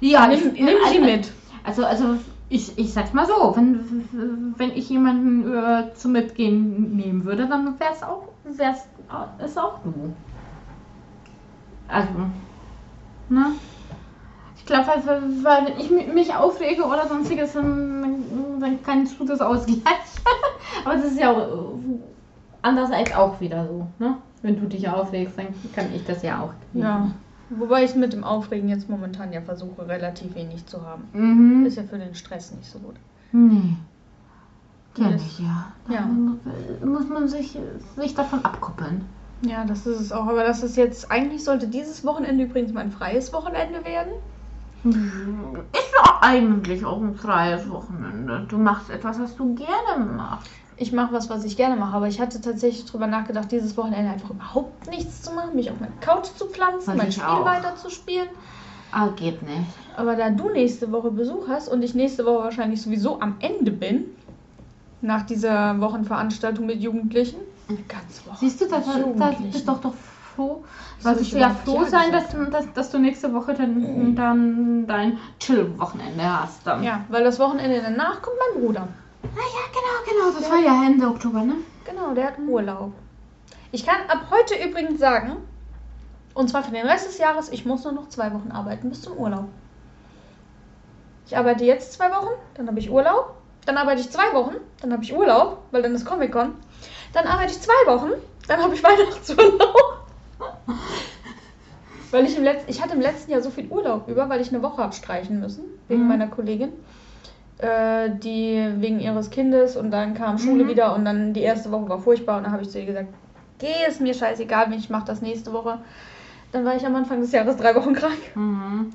Ja, nimm, ich- nimm sie also- mit. Also, also ich, ich sag's mal so, wenn, wenn ich jemanden äh, zum Mitgehen nehmen würde, dann wär's auch, wär's ist auch du. Also, ne? Ich glaube, weil, weil, wenn ich mi- mich aufrege oder sonstiges, dann, dann kannst du das ausgleichen. *laughs* Aber das ist ja auch, äh, andererseits auch wieder so, ne? Wenn du dich aufregst, dann kann ich das ja auch. Ja. Wobei ich mit dem Aufregen jetzt momentan ja versuche, relativ wenig zu haben. Mhm. Ist ja für den Stress nicht so gut. Nee. Kenn Das- ich ja. ja. Da muss man sich, sich davon abkoppeln. Ja, das ist es auch. Aber das ist jetzt, eigentlich sollte dieses Wochenende übrigens mein freies Wochenende werden. Ist doch eigentlich auch ein freies Wochenende. Du machst etwas, was du gerne machst. Ich mache was, was ich gerne mache, aber ich hatte tatsächlich drüber nachgedacht, dieses Wochenende einfach überhaupt nichts zu machen, mich auf meine Couch zu pflanzen, mein Spiel auch. weiter zu spielen. Ah, geht nicht. Aber da du nächste Woche Besuch hast und ich nächste Woche wahrscheinlich sowieso am Ende bin, nach dieser Wochenveranstaltung mit Jugendlichen, ganz Woche. Siehst du, das, mit das Jugendlichen. ist doch doch froh. soll Solltest ich du ja froh sein, dass, dass, dass du nächste Woche dann, dann dein Chill-Wochenende hast. Dann. Ja, weil das Wochenende danach kommt mein Bruder. Ah, ja, genau, genau. Das war ja Ende Oktober, ne? Genau, der hat Urlaub. Ich kann ab heute übrigens sagen, und zwar für den Rest des Jahres, ich muss nur noch zwei Wochen arbeiten bis zum Urlaub. Ich arbeite jetzt zwei Wochen, dann habe ich Urlaub. Dann arbeite ich zwei Wochen, dann habe ich Urlaub, weil dann ist Comic-Con. Dann arbeite ich zwei Wochen, dann habe ich *laughs* Weihnachtsurlaub. weil ich im letzten, ich hatte im letzten Jahr so viel Urlaub über, weil ich eine Woche habe streichen müssen, wegen Mhm. meiner Kollegin äh, die wegen ihres Kindes und dann kam Schule Mhm. wieder und dann die erste Woche war furchtbar und dann habe ich zu ihr gesagt, geh, ist mir scheißegal, ich mache das nächste Woche. Dann war ich am Anfang des Jahres drei Wochen krank Mhm.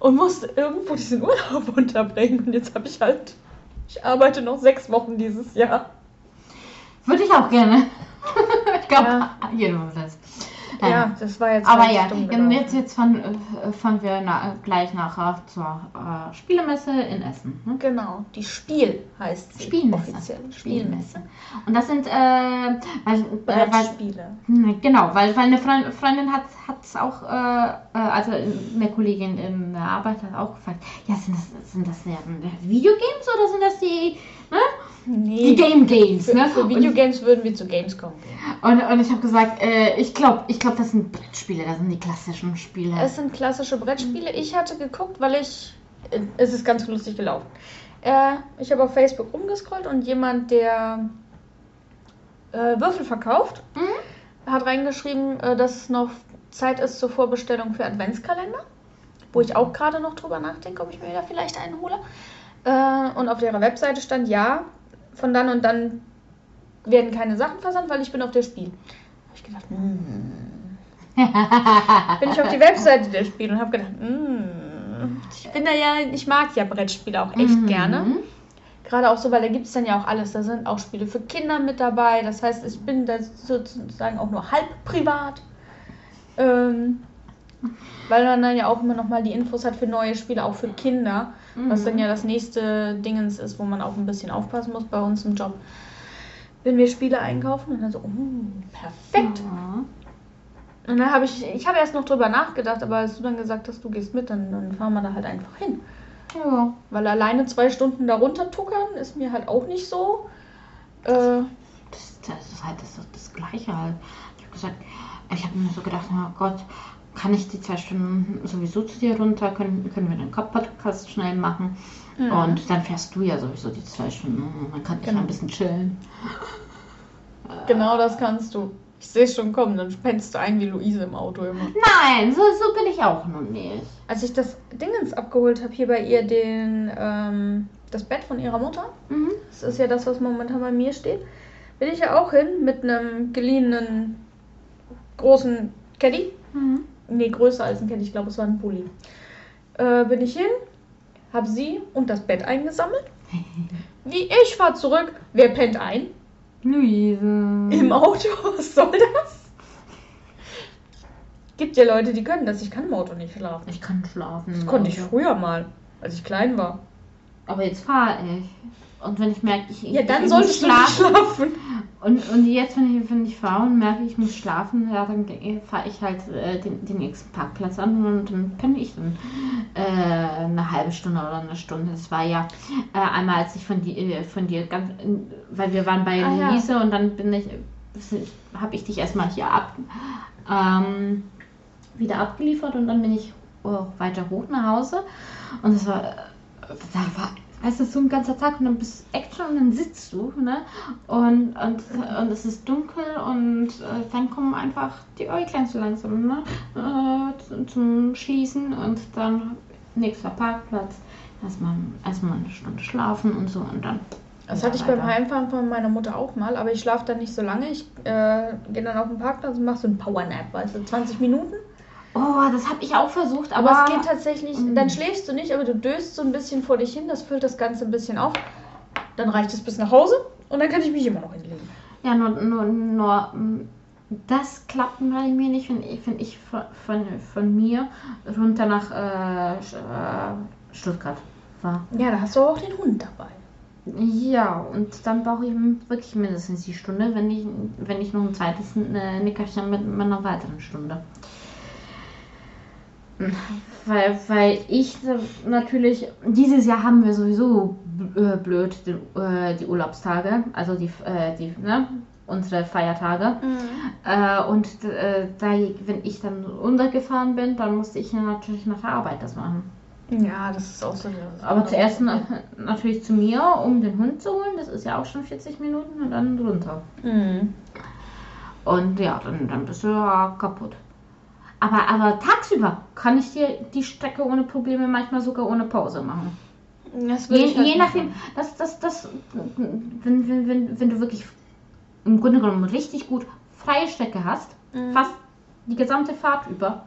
und musste irgendwo diesen Urlaub *laughs* unterbringen und jetzt habe ich halt, ich arbeite noch sechs Wochen dieses Jahr. Würde ich auch gerne. *laughs* ich glaube, Ja. jedenfalls. Ja, das war jetzt Aber ja, dumm jetzt, jetzt fahren, äh, fahren wir na, gleich nachher zur äh, Spielemesse in Essen. Ne? Genau, die Spiel heißt sie. Spielmesse. Offiziell. Spielmesse. Und das sind, äh, weil, äh, weil, Brettspiele. hm, genau, weil, weil eine Freund, Freundin hat es auch, äh, äh, also eine Kollegin in der Arbeit hat auch gefragt, ja, sind das, sind das Videogames oder sind das die, ne? Nee, die Game Games, für, ne? für Videogames würden wir zu Gamescom gehen. Und, und ich habe gesagt, äh, ich glaube, ich glaub, das sind Brettspiele, das sind die klassischen Spiele. Es sind klassische Brettspiele. Ich hatte geguckt, weil ich. äh, Es ist ganz lustig gelaufen. Äh, ich habe auf Facebook rumgescrollt und jemand, der äh, Würfel verkauft, Mhm. hat reingeschrieben, äh, dass es noch Zeit ist zur Vorbestellung für Adventskalender. Wo ich auch gerade noch drüber nachdenke, ob ich mir da vielleicht einen hole. Äh, und auf ihrer Webseite stand, ja, von dann und dann werden keine Sachen versandt, weil ich bin auf der Spiel. Hab ich gedacht, hm. *laughs* bin ich auf die Webseite der Spiele und habe gedacht, hm, ich bin da ja, ich mag ja Brettspiele auch echt Mhm. gerne. Gerade auch so, weil da gibt es dann ja auch alles. Da sind auch Spiele für Kinder mit dabei. Das heißt, ich bin da sozusagen auch nur halb privat. Ähm, weil man dann ja auch immer nochmal die Infos hat für neue Spiele, auch für Kinder. Was Mhm. dann ja das nächste Dingens ist, wo man auch ein bisschen aufpassen muss bei uns im Job. wenn wir Spiele einkaufen. Und dann so, oh, perfekt. Ja. Und dann habe ich, ich habe erst noch drüber nachgedacht, aber als du dann gesagt hast, du gehst mit, dann, dann fahren wir da halt einfach hin. ja. Weil alleine zwei Stunden da runter tuckern ist mir halt auch nicht so. Äh, Das, das ist halt das, das Gleiche halt. Ich habe gesagt, ich habe mir so gedacht, oh Gott, kann ich die zwei Stunden sowieso zu dir runter? Können, können wir den Podcast schnell machen? Mhm. Und dann fährst du ja sowieso die zwei Stunden. Und dann kann ich Genau. ein bisschen chillen. *laughs* genau das kannst du. Ich sehe schon kommen, dann pennst du ein wie Luise im Auto immer. Nein, so, so bin ich auch noch nicht. Als ich das Dingens abgeholt habe, hier bei ihr den, ähm, das Bett von ihrer Mutter, Mhm. das ist ja das, was momentan bei mir steht, bin ich ja auch hin mit einem geliehenen großen Caddy. Mhm. Nee, größer als ein Caddy, ich glaube, es war ein Pulli. Äh, bin ich hin, habe sie und das Bett eingesammelt. *laughs* Wie ich fahre zurück, wer pennt ein? Luise. Im Auto? *laughs* Was soll das? Gibt ja Leute, die können das. Ich kann im Auto nicht schlafen. Ich kann schlafen. Das konnte ich früher mal, als ich klein war. Aber jetzt fahre ich. Und wenn ich merke, ich, Ja, dann ich solltest du nicht schlafen. Und, und jetzt, wenn ich, wenn ich fahre und merke, ich muss schlafen, ja, dann fahre ich halt äh, den, den nächsten Parkplatz an und dann penne ich dann äh, eine halbe Stunde oder eine Stunde. Das war ja äh, einmal, als ich von, die, äh, von dir ganz, weil wir waren bei Ah, ja. Luise und dann bin ich, habe ich dich erstmal hier ab, ähm, wieder abgeliefert und dann bin ich oh, weiter hoch nach Hause und das war, da war Weißt du, so ein ganzer Tag und dann bist du Action und dann sitzt du, ne? Und, und, und es ist dunkel und äh, dann kommen einfach die Äuglein so langsam, ne? Äh, zum- Schließen und dann nächster Parkplatz. Erstmal, erstmal eine Stunde schlafen und so und dann. Das hatte ich beim. Heimfahren von meiner Mutter auch mal, aber ich schlafe dann nicht so lange. Ich äh, gehe dann auf den Parkplatz und mache so einen Powernap, weißt du, 20 Minuten. Oh, das habe ich auch versucht, Aber, aber. es geht tatsächlich, Mm. dann schläfst du nicht, aber du döst so ein bisschen vor dich hin, das füllt das Ganze ein bisschen auf. Dann reicht es bis nach Hause und dann kann ich mich immer noch hinlegen. Ja, nur, nur, nur das klappt bei mir nicht, wenn ich, wenn ich von, von, von mir runter nach äh, äh, Stuttgart war. Ja, da hast du auch den Hund dabei. Ja, und dann brauche ich wirklich mindestens die Stunde, wenn ich, wenn ich noch ein zweites äh, Nickerchen mit, mit einer weiteren Stunde. Weil, weil ich natürlich, dieses Jahr haben wir sowieso äh, blöd den, äh, die Urlaubstage, also die, äh, die ne, unsere Feiertage. Äh, und äh, da, wenn ich dann runtergefahren bin, dann musste ich ja natürlich nach der Arbeit das machen. Ja, das ist auch so. Aber zuerst na, natürlich zu mir, um den Hund zu holen. Das ist ja auch schon 40 Minuten und dann runter. Mhm. Und ja, dann, dann bist du ja kaputt. Aber, aber tagsüber kann ich dir die Strecke ohne Probleme, manchmal sogar ohne Pause machen. Je, halt je nachdem, das, das, das, wenn, wenn, wenn, wenn du wirklich im Grunde genommen richtig gut freie Strecke hast, Mhm. fast die gesamte Fahrt über.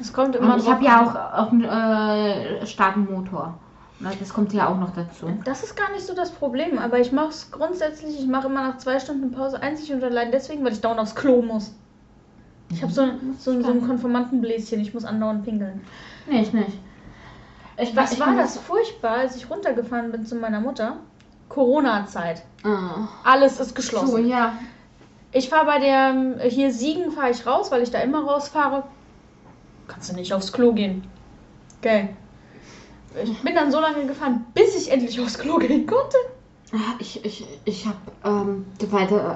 Es kommt immer Und ich habe ja auch, auch einen äh, starken Motor. Das kommt ja auch noch dazu. Das ist gar nicht so das Problem, aber ich mache es grundsätzlich, ich mache immer nach zwei Stunden Pause einzig und allein deswegen, weil ich dauernd aufs Klo muss. Ich habe so, ein- so, so ein Konformantenbläschen, ich muss andauernd pinkeln. Nee, ich nicht. Ich, Was ich war das furchtbar, als ich runtergefahren bin zu meiner Mutter? Corona-Zeit. Ah. Alles ist So, geschlossen. ja. Ich fahre bei der, ähm, hier Siegen fahre ich raus, weil ich da immer rausfahre. Kannst du nicht aufs Klo gehen. Okay. Ich bin dann so lange gefahren, bis ich endlich aufs Klo gehen konnte. Ich, ich, ich habe, ähm,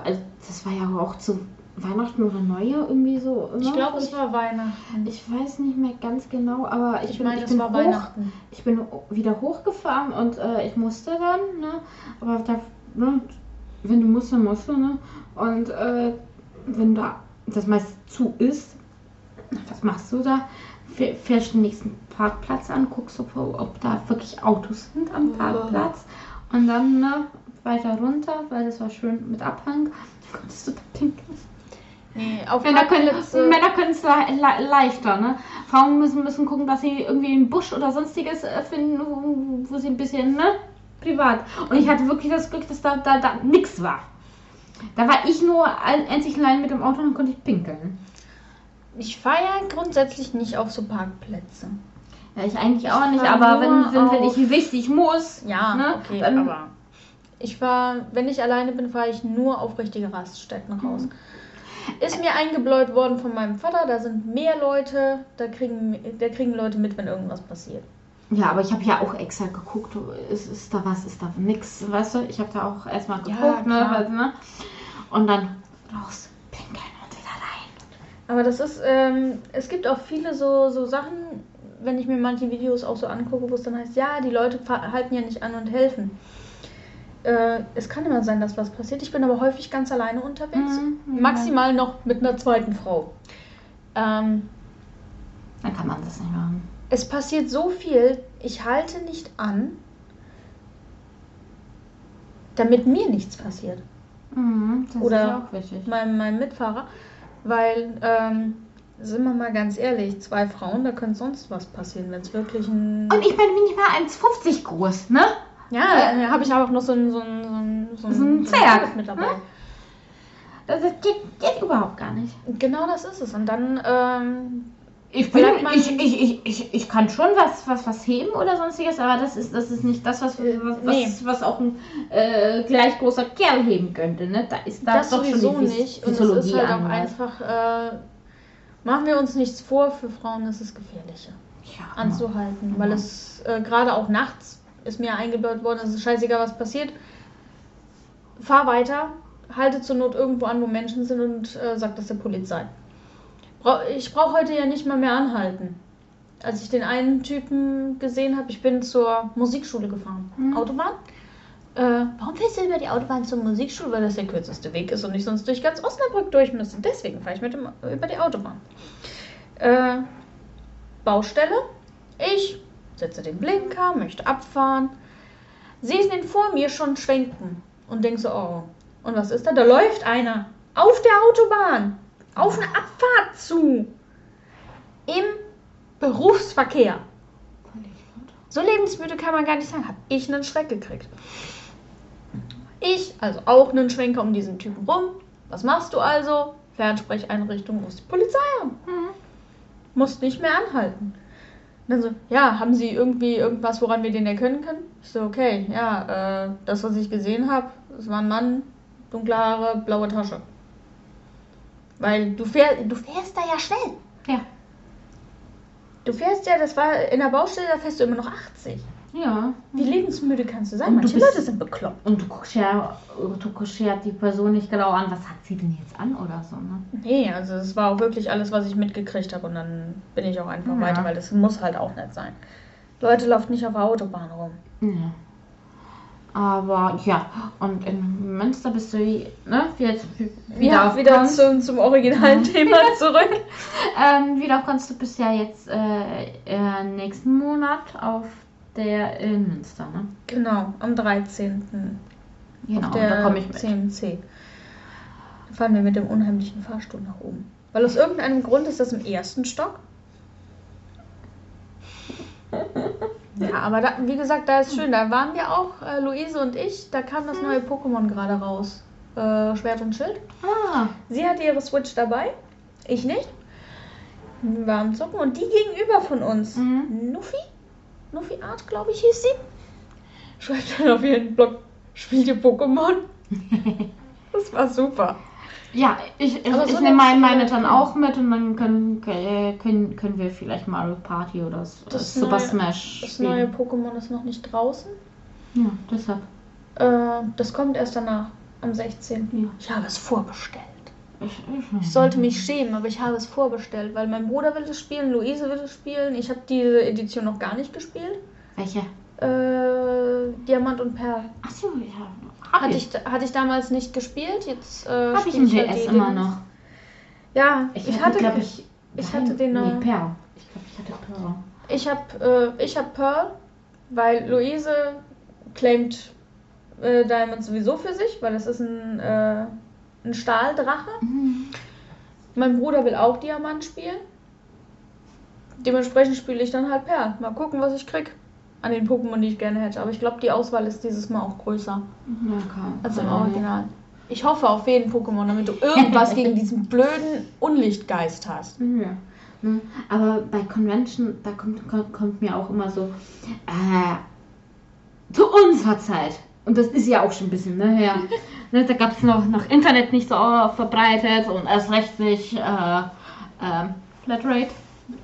also das war ja auch zu Weihnachten oder Neujahr irgendwie so. Ich immer. glaube, es war Weihnachten. Ich weiß nicht mehr ganz genau, aber ich, Ich bin, meine, ich bin hoch, Weihnachten. Ich bin wieder hochgefahren und äh, ich musste dann, ne? Aber da, ne, wenn du musst, dann musst du, ne? Und äh, wenn da das meist zu ist, was machst du da? Fähr- Fährst den nächsten Parkplatz an, guckst, ob, ob da wirklich Autos sind am Oh. Parkplatz. Und dann ne, weiter runter, weil das war schön mit Abhang. Konntest du da pinkeln? Nee, auf Männer können Parkplätze- Männer können es le le leichter, ne? Frauen müssen, müssen gucken, dass sie irgendwie einen Busch oder sonstiges äh, finden, wo, wo sie ein bisschen, ne? Privat. Und ich hatte wirklich das Glück, dass da, da, da nichts war. Da war ich nur ein- einzig allein mit dem Auto und konnte ich pinkeln. Ich fahre ja grundsätzlich nicht auf so Parkplätze. Ja, ich eigentlich auch Ich nicht, fahr aber wenn, wenn, wenn ich richtig muss, Ja, ne, okay, dann, aber Ich war, wenn ich alleine bin, fahre ich nur auf richtige Raststätten raus. Mhm. Ist mir eingebläut worden von meinem Vater, da sind mehr Leute, da kriegen, da kriegen Leute mit, wenn irgendwas passiert. Ja, aber ich habe ja auch extra geguckt, ist, ist da was, ist da nix, weißt du? Ich habe da auch erstmal Ja, geguckt, ne, klar. weil, ne? Und dann raus, pinkeln und wieder rein. Aber das ist, ähm, es gibt auch viele so, so Sachen, wenn ich mir manche Videos auch so angucke, wo es dann heißt, ja, die Leute halten ja nicht an und helfen. Äh, es kann immer sein, dass was passiert. Ich bin aber häufig ganz alleine unterwegs. Mhm, ja. Maximal noch mit einer zweiten Frau. Ähm, Dann kann man das nicht machen. es passiert so viel, ich halte nicht an, damit mir nichts passiert. Mhm, das Oder ist ja auch wichtig. Meinem, meinem Mitfahrer. Weil, ähm, sind wir mal ganz ehrlich, zwei Frauen, da könnte sonst was passieren, wenn es wirklich ein. Und ich bin nicht mal 1,50 groß, ne? Ja, da habe ich auch noch so einen so einen- so einen- so So ein Zwerg, mit dabei. ne? Das ist- geht, geht überhaupt gar nicht. Genau das ist es. Und dann, ähm, Ich, bin, ich, ich, ich, ich, ich kann schon was, was, was heben oder sonstiges, aber das ist, das ist nicht das, was, was, Nee. was, was auch ein äh, gleich großer Kerl heben könnte. Ne? Da ist da das doch schon sowieso die Phys- nicht. Und es Physiologie ist halt auch einfach, äh, machen wir uns nichts vor, für Frauen ist es gefährlicher. ja, anzuhalten, weil es äh, gerade auch nachts ist mir eingebaut worden, es ist scheißegal, was passiert. Fahr weiter, halte zur Not irgendwo an, wo Menschen sind und äh, sag das der Polizei. Brau ich brauche heute ja nicht mal mehr anhalten. Als ich den einen Typen gesehen habe, ich bin zur Musikschule gefahren. Mhm. Autobahn. Äh, warum fährst du über die Autobahn zur Musikschule? Weil das der kürzeste Weg ist und ich sonst durch ganz Osnabrück durch müsste. Deswegen fahre ich mit dem, über die Autobahn. Äh, Baustelle. Ich setze den Blinker, möchte abfahren. Sehe den vor mir schon schwenken und denke so, oh. Und was ist da? Da läuft einer auf der Autobahn, auf eine Abfahrt zu. Im Berufsverkehr. So lebensmüde kann man gar nicht sagen. Hab ich einen Schreck gekriegt. Ich, also auch einen Schwenker um diesen Typen rum. Was machst du also? Fernsprecheinrichtung, rufst die Polizei an. Mhm. Musst nicht mehr anhalten. Und dann so, ja, haben Sie irgendwie irgendwas, woran wir den erkennen können? Ich so, okay, ja, äh, das, was ich gesehen habe, es war ein Mann, dunkle Haare, blaue Tasche. Weil du, fähr, du fährst da ja schnell. Ja. Du fährst ja, das war in der Baustelle, da fährst du immer noch 80. Ja. Wie lebensmüde kannst du sein? Und du Manche bist- Leute sind bekloppt. Und du guckst ja, du guckst ja die Person nicht genau an, was hat sie denn jetzt an oder so, ne? Nee, also es war auch wirklich alles, was ich mitgekriegt habe und dann bin ich auch einfach Ja. weiter, weil das muss halt auch nicht sein. Leute, lauft nicht auf der Autobahn rum. Ja. Aber ja, und in Münster bist du, ne, jetzt Wieder, auf wieder zum, zum originalen Thema *laughs* zurück. Ähm, wieder Konst, du bist ja jetzt äh, äh, nächsten Monat auf der in Münster, ne? Genau, am 13. Genau, auf der da komme ich mit. CMC. Da fahren wir mit dem unheimlichen Fahrstuhl nach oben. Weil aus irgendeinem Grund ist das im ersten Stock. Ja, aber da, wie gesagt, da ist schön. Da waren wir auch, äh, Luise und ich. Da kam das neue Pokémon gerade raus. Äh, Schwert und Schild. Ah, Sie hatte ihre Switch dabei, ich nicht. Wir waren Zocken und die gegenüber von uns, Mhm. Nuffi, Nuffi Art, glaube ich, hieß sie, schreibt dann auf ihren Blog, spielt ihr Pokémon? *laughs* das war super. ja, ich, ich, Aber ich so nehme meine, lernst du meine dann auch mit und dann können, äh, können, können wir vielleicht Mario Party oder Das Super neue- Smash Das spielen. neue Pokémon ist noch nicht draußen. Ja, deshalb. Äh, das kommt erst danach, am 16. Ja. Ich habe es vorbestellt. Ich, sollte mich schämen, aber ich habe es vorbestellt, weil mein Bruder will es spielen, Luise will es spielen. Ich habe diese Edition noch gar nicht gespielt. Welche? Äh, Diamant und Perl. Achso, ja. Hab Hatte ich, hatte ich damals nicht gespielt. Jetzt äh, Hab ich im halt DS die immer noch. Ja, Ich, ich, hatte, glaube ich. ich nein, hatte den Nee, noch- Perl. Ich glaube, ich hatte Perl. ich habe äh, ich hab Pearl, weil Luise claimt äh, Diamond sowieso für sich, weil es ist ein, äh, ein Stahldrache. Mhm. Mein Bruder will auch Diamant spielen. Dementsprechend spiele ich dann halt Perl. Mal gucken, was ich krieg an den Pokémon, die ich gerne hätte. Aber ich glaube, die Auswahl ist dieses Mal auch größer Ja, kann, als im. Original. Ich hoffe auf jeden Pokémon, damit du irgendwas gegen *laughs* diesen blöden Unlichtgeist hast. Ja. Ne? Aber bei Convention, da kommt, kommt, kommt mir auch immer so, äh, zu unserer Zeit und das ist ja auch schon ein bisschen ne, her. *laughs* ne, da gab es noch, noch Internet nicht so verbreitet und erst recht nicht äh, äh, Flatrate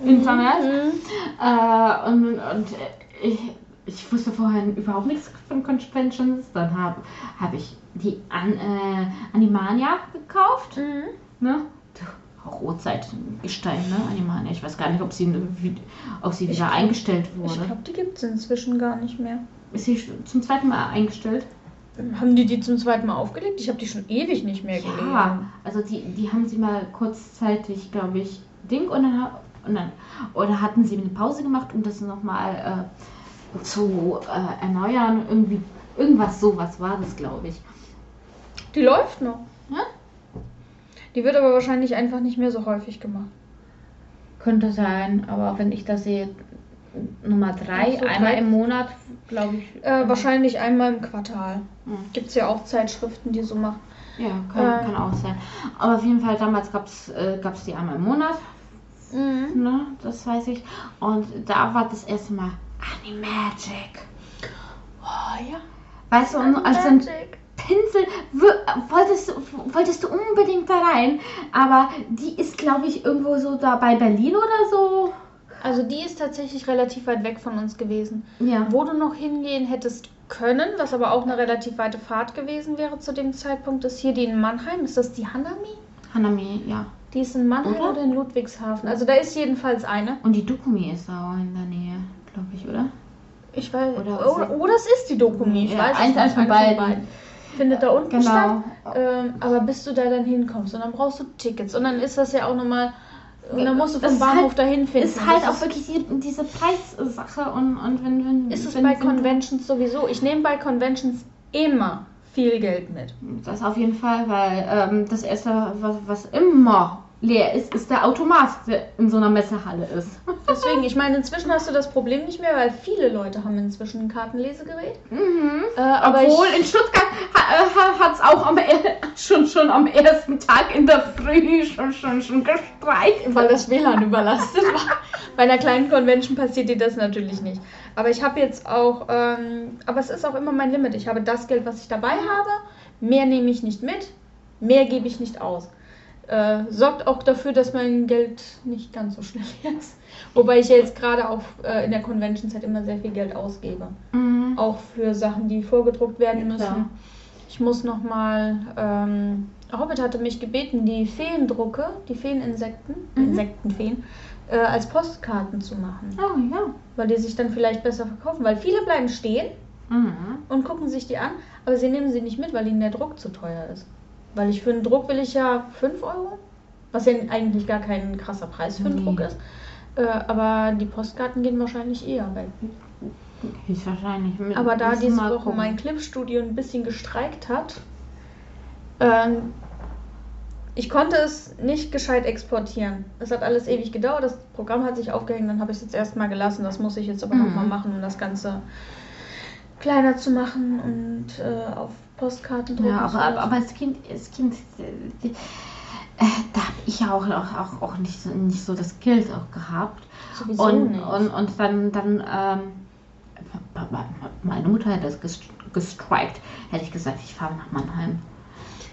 Internet. Mhm. Äh, und und ich, ich wusste vorher überhaupt nichts von Conventions. Dann habe hab ich die An, äh, Animania gekauft. Mhm. Ne? Auch Urzeitgestein, ne? Animania. Ich weiß gar nicht, ob sie, ob sie Ich wieder glaub- eingestellt Ich wurde. glaube, die gibt es inzwischen gar nicht mehr. Ist sie zum zweiten Mal eingestellt? Haben die die zum zweiten Mal aufgelegt? Ich habe die schon ewig nicht mehr gelesen. Ja, also die, die haben sie mal kurzzeitig, glaube ich, Ding und dann, und dann oder hatten sie eine Pause gemacht, um das nochmal äh, zu äh, erneuern. Irgendwie, irgendwas sowas war das, glaube ich. Die läuft noch. Ja? Die wird aber wahrscheinlich einfach nicht mehr so häufig gemacht. Könnte sein, aber wenn ich das sehe, Nummer drei, so, einmal drei. im Monat, glaube ich. Äh, wahrscheinlich einmal im Quartal. Mhm. Gibt es ja auch Zeitschriften, die so machen. Ja, kann, Äh. kann auch sein. Aber auf jeden Fall, damals gab es äh, gab's die einmal im Monat, Mhm. ne? das weiß ich. Und da war das erste Mal Animagic. Oh ja. Weißt du, und als ein. Pinsel wolltest wolltest du unbedingt da rein, aber die ist, glaube ich, irgendwo so da bei Berlin oder so. Also die ist tatsächlich relativ weit weg von uns gewesen. Ja. Wo du noch hingehen hättest können, was aber auch eine relativ weite Fahrt gewesen wäre zu dem Zeitpunkt, ist hier die in Mannheim. Ist das die Hanami? Hanami, ja. Die ist in Mannheim Oder? oder, in Ludwigshafen. Also da ist jedenfalls eine. Und die Dokumi ist da auch in der Nähe, glaube ich, oder? Ich weiß. Oder- Oder, oder, es ist die Dokumi. Ich Ja, weiß eins- eins von beiden. Findet da unten statt. Genau. Ähm, aber bis du da dann hinkommst und dann brauchst du Tickets und dann ist das ja auch nochmal und dann musst du vom Bahnhof halt- dahin finden. Ist halt auch wirklich die, diese Preissache und, und wenn, wenn. Ist es wenn, bei Conventions sowieso? Ich nehme bei Conventions immer viel Geld mit. Das auf jeden Fall, weil ähm, das erste, was, was immer leer ist, ist der Automat, der in so einer Messehalle ist. *laughs* Deswegen, ich meine, inzwischen hast du das Problem nicht mehr, weil viele Leute haben inzwischen ein Kartenlesegerät. Mhm. Äh, aber Obwohl in Stuttgart hat es auch am, *laughs* schon, schon am ersten Tag in der Früh schon, schon, schon gestreikt. weil das WLAN überlastet war. *laughs* Bei einer kleinen Convention passiert dir das natürlich nicht. Aber ich habe jetzt auch, ähm, aber es ist auch immer mein Limit. Ich habe das Geld, was ich dabei habe. Mehr nehme ich nicht mit, mehr gebe ich nicht aus. Äh, sorgt auch dafür, dass mein Geld nicht ganz so schnell *laughs* ist. Wobei ich ja jetzt gerade auch äh, in der Convention-Zeit immer sehr viel Geld ausgebe. Mhm. Auch für Sachen, die vorgedruckt werden klar. müssen. Ich muss nochmal, ähm, Hobbit hatte mich gebeten, die Feendrucke, die Feeninsekten, Mhm. Insektenfeen, äh, als Postkarten zu machen. Oh ja. Weil die sich dann vielleicht besser verkaufen. Weil viele bleiben stehen Mhm. und gucken sich die an, aber sie nehmen sie nicht mit, weil ihnen der Druck zu teuer ist. Weil ich für einen Druck will ich ja 5 Euro, was ja eigentlich gar kein krasser Preis für einen Nee. Druck ist. Äh, aber die Postkarten gehen wahrscheinlich eher weg. Höchstwahrscheinlich. Mit- Aber da diese Woche gucken. mein Clipstudio ein bisschen gestreikt hat, ähm, ich konnte es nicht gescheit exportieren. Es hat alles ewig gedauert, das Programm hat sich aufgehängt, dann habe ich es jetzt erstmal gelassen. Das muss ich jetzt aber Mhm. nochmal machen, um das Ganze kleiner zu machen und äh, auf Postkarten drucken Ja, zu aber, aber, aber das Kind, das Kind, äh, die, äh, da habe ich ja auch, auch, auch, nicht, so, nicht so das Geld auch gehabt. Sowieso Und, nicht. und, und dann, dann ähm, meine Mutter hätte das gest- gestrikt, hätte ich gesagt, ich fahre nach Mannheim.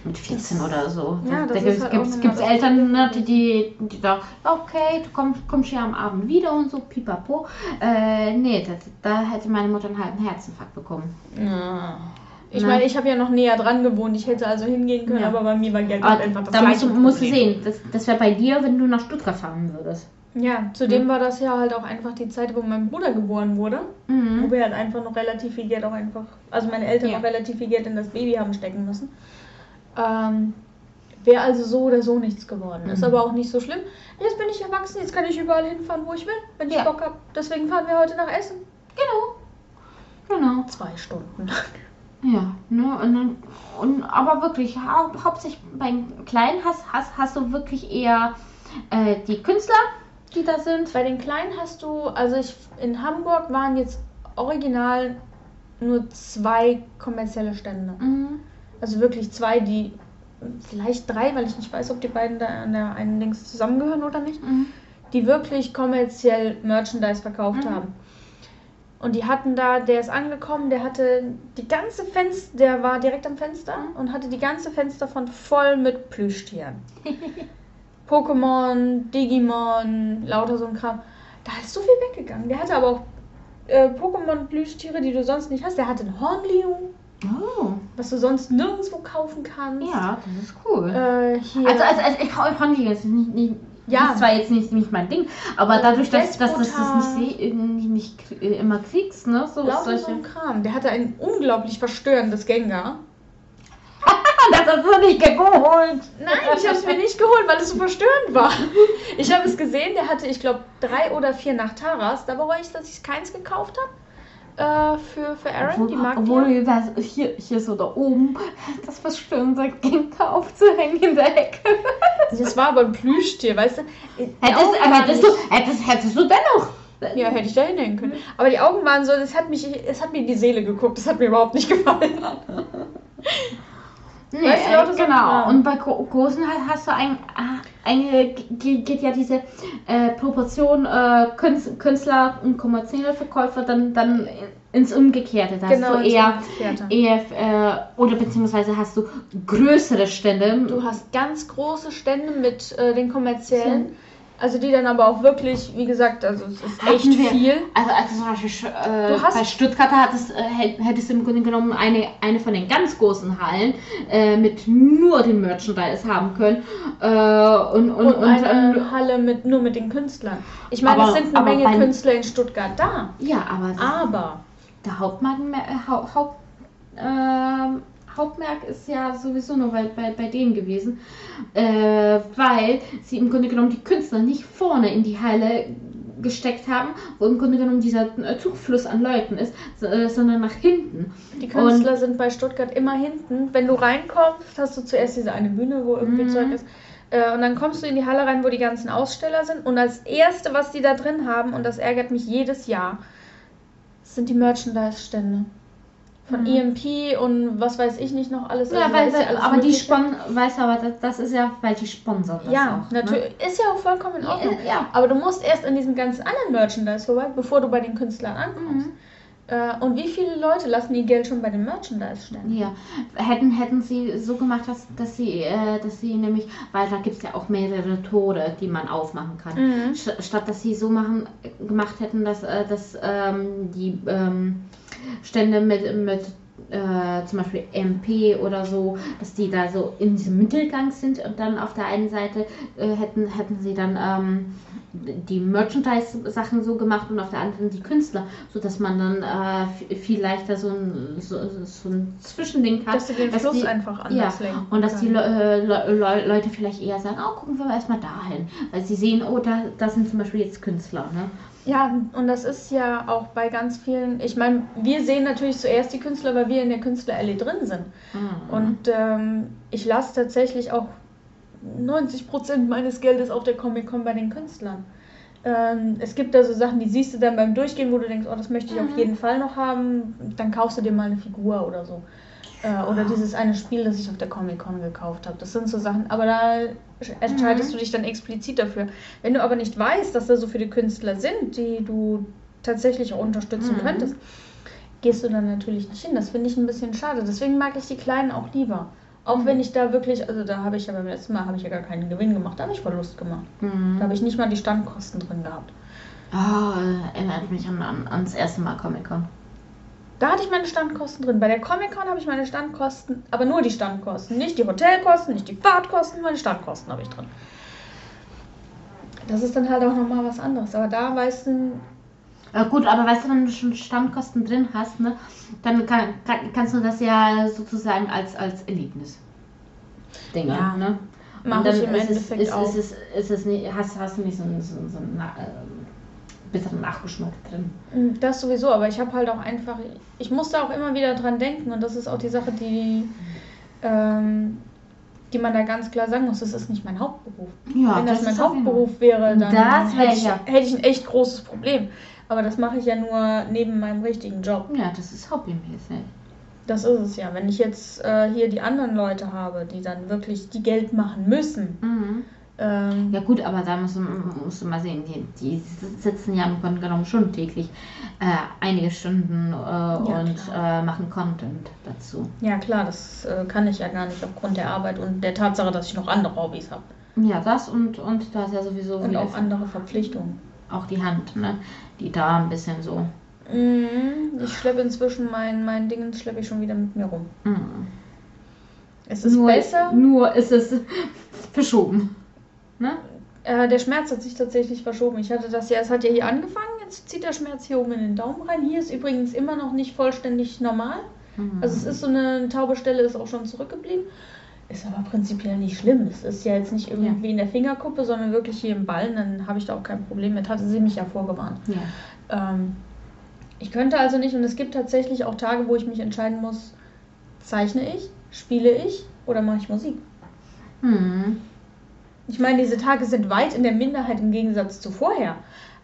Mit 14 Das- oder so. ja, da das gibt ist halt es das Eltern, ne, die, die, die da, okay, du kommst, kommst hier am Abend wieder und so, pipapo. Äh, nee, das, da hätte meine Mutter einen halben Herzinfarkt bekommen. Ja. Ich Ne? meine, ich habe ja noch näher dran gewohnt. Ich hätte also hingehen können, Ja. aber bei mir war Geld Aber halt einfach das da musst du, musst du Problem. sehen, das, das wäre bei dir, wenn du nach Stuttgart fahren würdest. Ja, zudem Mhm. war das ja halt auch einfach die Zeit, wo mein Bruder geboren wurde. Wo Mhm. wir halt einfach noch relativ viel Geld auch einfach, also meine Eltern Ja. noch relativ viel Geld in das Baby haben stecken müssen. Ähm, Wäre also so oder so nichts geworden. Ist Mhm. aber auch nicht so schlimm. Jetzt bin ich erwachsen, jetzt kann ich überall hinfahren, wo ich will, wenn ich Ja. Bock habe. Deswegen fahren wir heute nach Essen. Genau. Genau. Zwei Stunden. Ja, ne, und dann, und, aber wirklich, hau hauptsächlich beim Kleinen hast, hast, hast du wirklich eher äh, die Künstler, die da sind. Bei den Kleinen hast du, also ich, in Hamburg waren jetzt original nur zwei kommerzielle Stände. Mhm. Also wirklich zwei, die, vielleicht drei, weil ich nicht weiß, ob die beiden da an der einen Dings zusammengehören oder nicht, Mhm. die wirklich kommerziell Merchandise verkauft Mhm. haben. Und die hatten da, der ist angekommen, der hatte die ganze Fenster, der war direkt am Fenster und hatte die ganze Fensterfront voll mit Plüschtieren. *laughs* Pokémon, Digimon, lauter so ein Kram. Da ist so viel weggegangen. Der hatte aber auch äh, Pokémon-Plüschtiere, die du sonst nicht hast. Der hatte ein Hornliu, Oh, was du sonst nirgendwo kaufen kannst. ja, das ist cool. Äh. Also, also, also ich konnte jetzt nicht, nicht Ja. Das ist zwar jetzt nicht, nicht mein Ding, aber dadurch, dass, dass, Despota. es nicht, seh, nicht, nicht äh, immer kriegst, ne? So lauter so solche. ein Kram. Der hatte ein unglaublich verstörendes Gengar. *laughs* Das hast du nicht geholt. Nein, ich habe es mir nicht geholt, weil es so verstörend war. Ich habe es gesehen, der hatte, ich glaube, drei oder vier Nachtaras. Da bereue ich, dass ich keins gekauft habe. Äh, für, für Aaron, die mag Obwohl die. das hier, hier so da oben das verstörende Gengar aufzuhängen in der Ecke. Das war aber ein Plüschtier, weißt du? Hättest, aber hättest, du, hättest, hättest du dennoch. Ja, hätte ich da hinhängen können. Aber die Augen waren so, das hat mich, es hat mir in die Seele geguckt. Das hat mir überhaupt nicht gefallen. Nee, Weißt du, äh, lauter so ein genau. Und bei Gro- großen hast, hast du ein, ah, eine, ge- geht ja diese äh, Proportion äh, Künstler, Künstler und kommerzielle Verkäufer dann, dann ins Umgekehrte. Da Genau, hast du ins eher, Umgekehrte. eher äh, oder beziehungsweise hast du größere Stände. Du hast ganz große Stände mit äh, den kommerziellen. Also die dann aber auch wirklich, wie gesagt, also es ist Hatten echt wir- viel. Also, also zum Beispiel äh, Du hast- bei Stuttgart hattest, äh, hätt- hättest du im Grunde genommen eine, eine von den ganz großen Hallen äh, mit nur dem Merchandise haben können. Äh, und, und, Und, und, eine Halle mit nur mit den Künstlern. Ich meine, Aber- es sind eine Menge beim- Künstler in Stuttgart da. ja, aber Aber der Hauptmarkt, äh, Haupt, Haupt, ähm, Hauptmerk ist ja sowieso nur bei, bei, bei denen gewesen, äh, weil sie im Grunde genommen die Künstler nicht vorne in die Halle gesteckt haben, wo im Grunde genommen dieser äh, Zufluss an Leuten ist, äh, sondern nach hinten. die Künstler sind bei Stuttgart immer hinten. Wenn du reinkommst, hast du zuerst diese eine Bühne, wo irgendwie Mhm. Zeug ist. Äh, Und dann kommst du in die Halle rein, wo die ganzen Aussteller sind. Und als erste, was die da drin haben, und das ärgert mich jedes Jahr, sind die Merchandise-Stände. Von Mhm. EMP und was weiß ich nicht noch alles. Ja, Also weil, ist ja weil, alles aber die Mögliche. spon weißt du, aber das, das ist ja, weil die sponsern das Ja, auch, ne? natürlich. Ist ja auch vollkommen in Ordnung. Ja. Aber du musst erst an diesem ganzen anderen Merchandise vorbei, bevor du bei den Künstlern ankommst. Mhm. Äh, und wie viele Leute lassen ihr Geld schon bei den Merchandise-Ständen? Ja, hätten, hätten sie so gemacht, dass, dass sie, äh, dass sie nämlich, weil da gibt es ja auch mehrere Tore, die man aufmachen kann. Mhm. St- Statt dass sie so machen, gemacht hätten, dass, äh, dass ähm, die ähm, Stände mit, mit äh, zum Beispiel MP oder so, dass die da so in diesem Mittelgang sind und dann auf der einen Seite äh, hätten, hätten sie dann ähm, die Merchandise-Sachen so gemacht und auf der anderen die Künstler, sodass man dann äh, viel leichter so ein, so, so ein Zwischending hat. Dass du den dass Fluss die- einfach ja, anders lenken und dass die. Le Le Le Leute vielleicht eher sagen, oh, gucken wir mal erstmal dahin. Weil sie sehen, oh, da, da sind zum Beispiel jetzt Künstler. Ne? Ja, und das ist ja auch bei ganz vielen. Ich meine, wir sehen natürlich zuerst die Künstler, weil wir in der Künstlerallee drin sind. Mhm. Und ähm, ich lasse tatsächlich auch 90% meines Geldes auf der Comic-Con bei den Künstlern. Ähm, es gibt da so Sachen, die siehst du dann beim Durchgehen, wo du denkst, oh, das möchte ich auf Mhm. jeden Fall noch haben. Dann kaufst du dir mal eine Figur oder so. Äh, oder dieses eine Spiel, das ich auf der Comic-Con gekauft habe. Das sind so Sachen, aber da entscheidest Mhm. du dich dann explizit dafür. Wenn du aber nicht weißt, dass da so viele Künstler sind, die du tatsächlich auch unterstützen Mhm. könntest, gehst du dann natürlich nicht hin. Das finde ich ein bisschen schade. Deswegen mag ich die Kleinen auch lieber. Auch Mhm. wenn ich da wirklich, also da habe ich ja beim letzten Mal habe ich ja gar keinen Gewinn gemacht, da habe ich Verlust gemacht. Mhm. Da habe ich nicht mal die Standkosten drin gehabt. Oh, erinnert mich an, an, ans erste Mal Comic-Con. Da hatte ich meine Standkosten drin. Bei der Comic-Con habe ich meine Standkosten, aber nur die Standkosten. Nicht die Hotelkosten, nicht die Fahrtkosten, meine Standkosten habe ich drin. Das ist dann halt auch nochmal was anderes. Aber da weißt du, Äh, gut, aber weißt du, wenn du schon Stammkosten drin hast, ne, dann kann, kann, kannst du das ja sozusagen als, als Erlebnis. Dinge, Ja, ne? mach Und dann ich im ist es, Endeffekt ist, auch. Ist es, ist es nicht, hast, hast du nicht so so, so ähm, bitteren Nachgeschmack drin. Das sowieso, aber ich habe halt auch einfach, ich musste auch immer wieder dran denken und das ist auch die Sache, die, ähm, die man da ganz klar sagen muss, das ist nicht mein Hauptberuf. Ja, Wenn das, mein jeden Fall- Hauptberuf wäre, dann Das wär hätte, ich, ja- hätte ich ein echt großes Problem. Aber das mache ich ja nur neben meinem richtigen Job. Ja, das ist hobbymäßig. Das ist es ja. Wenn ich jetzt äh, hier die anderen Leute habe, die dann wirklich die Geld machen müssen, Mhm. Ähm, Ja gut, aber da musst du, musst du mal sehen, die, die sitzen ja im Grunde genommen schon täglich äh, einige Stunden äh, und äh, machen Content dazu. ja, klar, das äh, kann ich ja gar nicht aufgrund der Arbeit und der Tatsache, dass ich noch andere Hobbys habe. Ja, das und, und du hast ja sowieso Und auch andere Verpflichtungen. auch die Hand, ne? Die da ein bisschen so. Mhm, Ich schleppe inzwischen mein, mein Ding, schleppe ich schon wieder mit mir rum. mm. Es ist nur, besser. Nur ist es *laughs* verschoben. Ne? Äh, der Schmerz hat sich tatsächlich verschoben. Ich hatte das ja, es hat ja hier angefangen, jetzt zieht der Schmerz hier oben in den Daumen rein. Hier ist übrigens immer noch nicht vollständig normal. Mhm. Also es ist so eine taube Stelle, ist auch schon zurückgeblieben. Ist aber prinzipiell nicht schlimm. Es ist ja jetzt nicht irgendwie in der Fingerkuppe, sondern wirklich hier im Ballen. Dann habe ich da auch kein Problem mit. Hatte sie mich ja vorgewarnt. ja. Ähm, ich könnte also nicht, und es gibt tatsächlich auch Tage, wo ich mich entscheiden muss, zeichne ich, spiele ich oder mache ich Musik. Mhm. Ich meine, diese Tage sind weit in der Minderheit im Gegensatz zu vorher.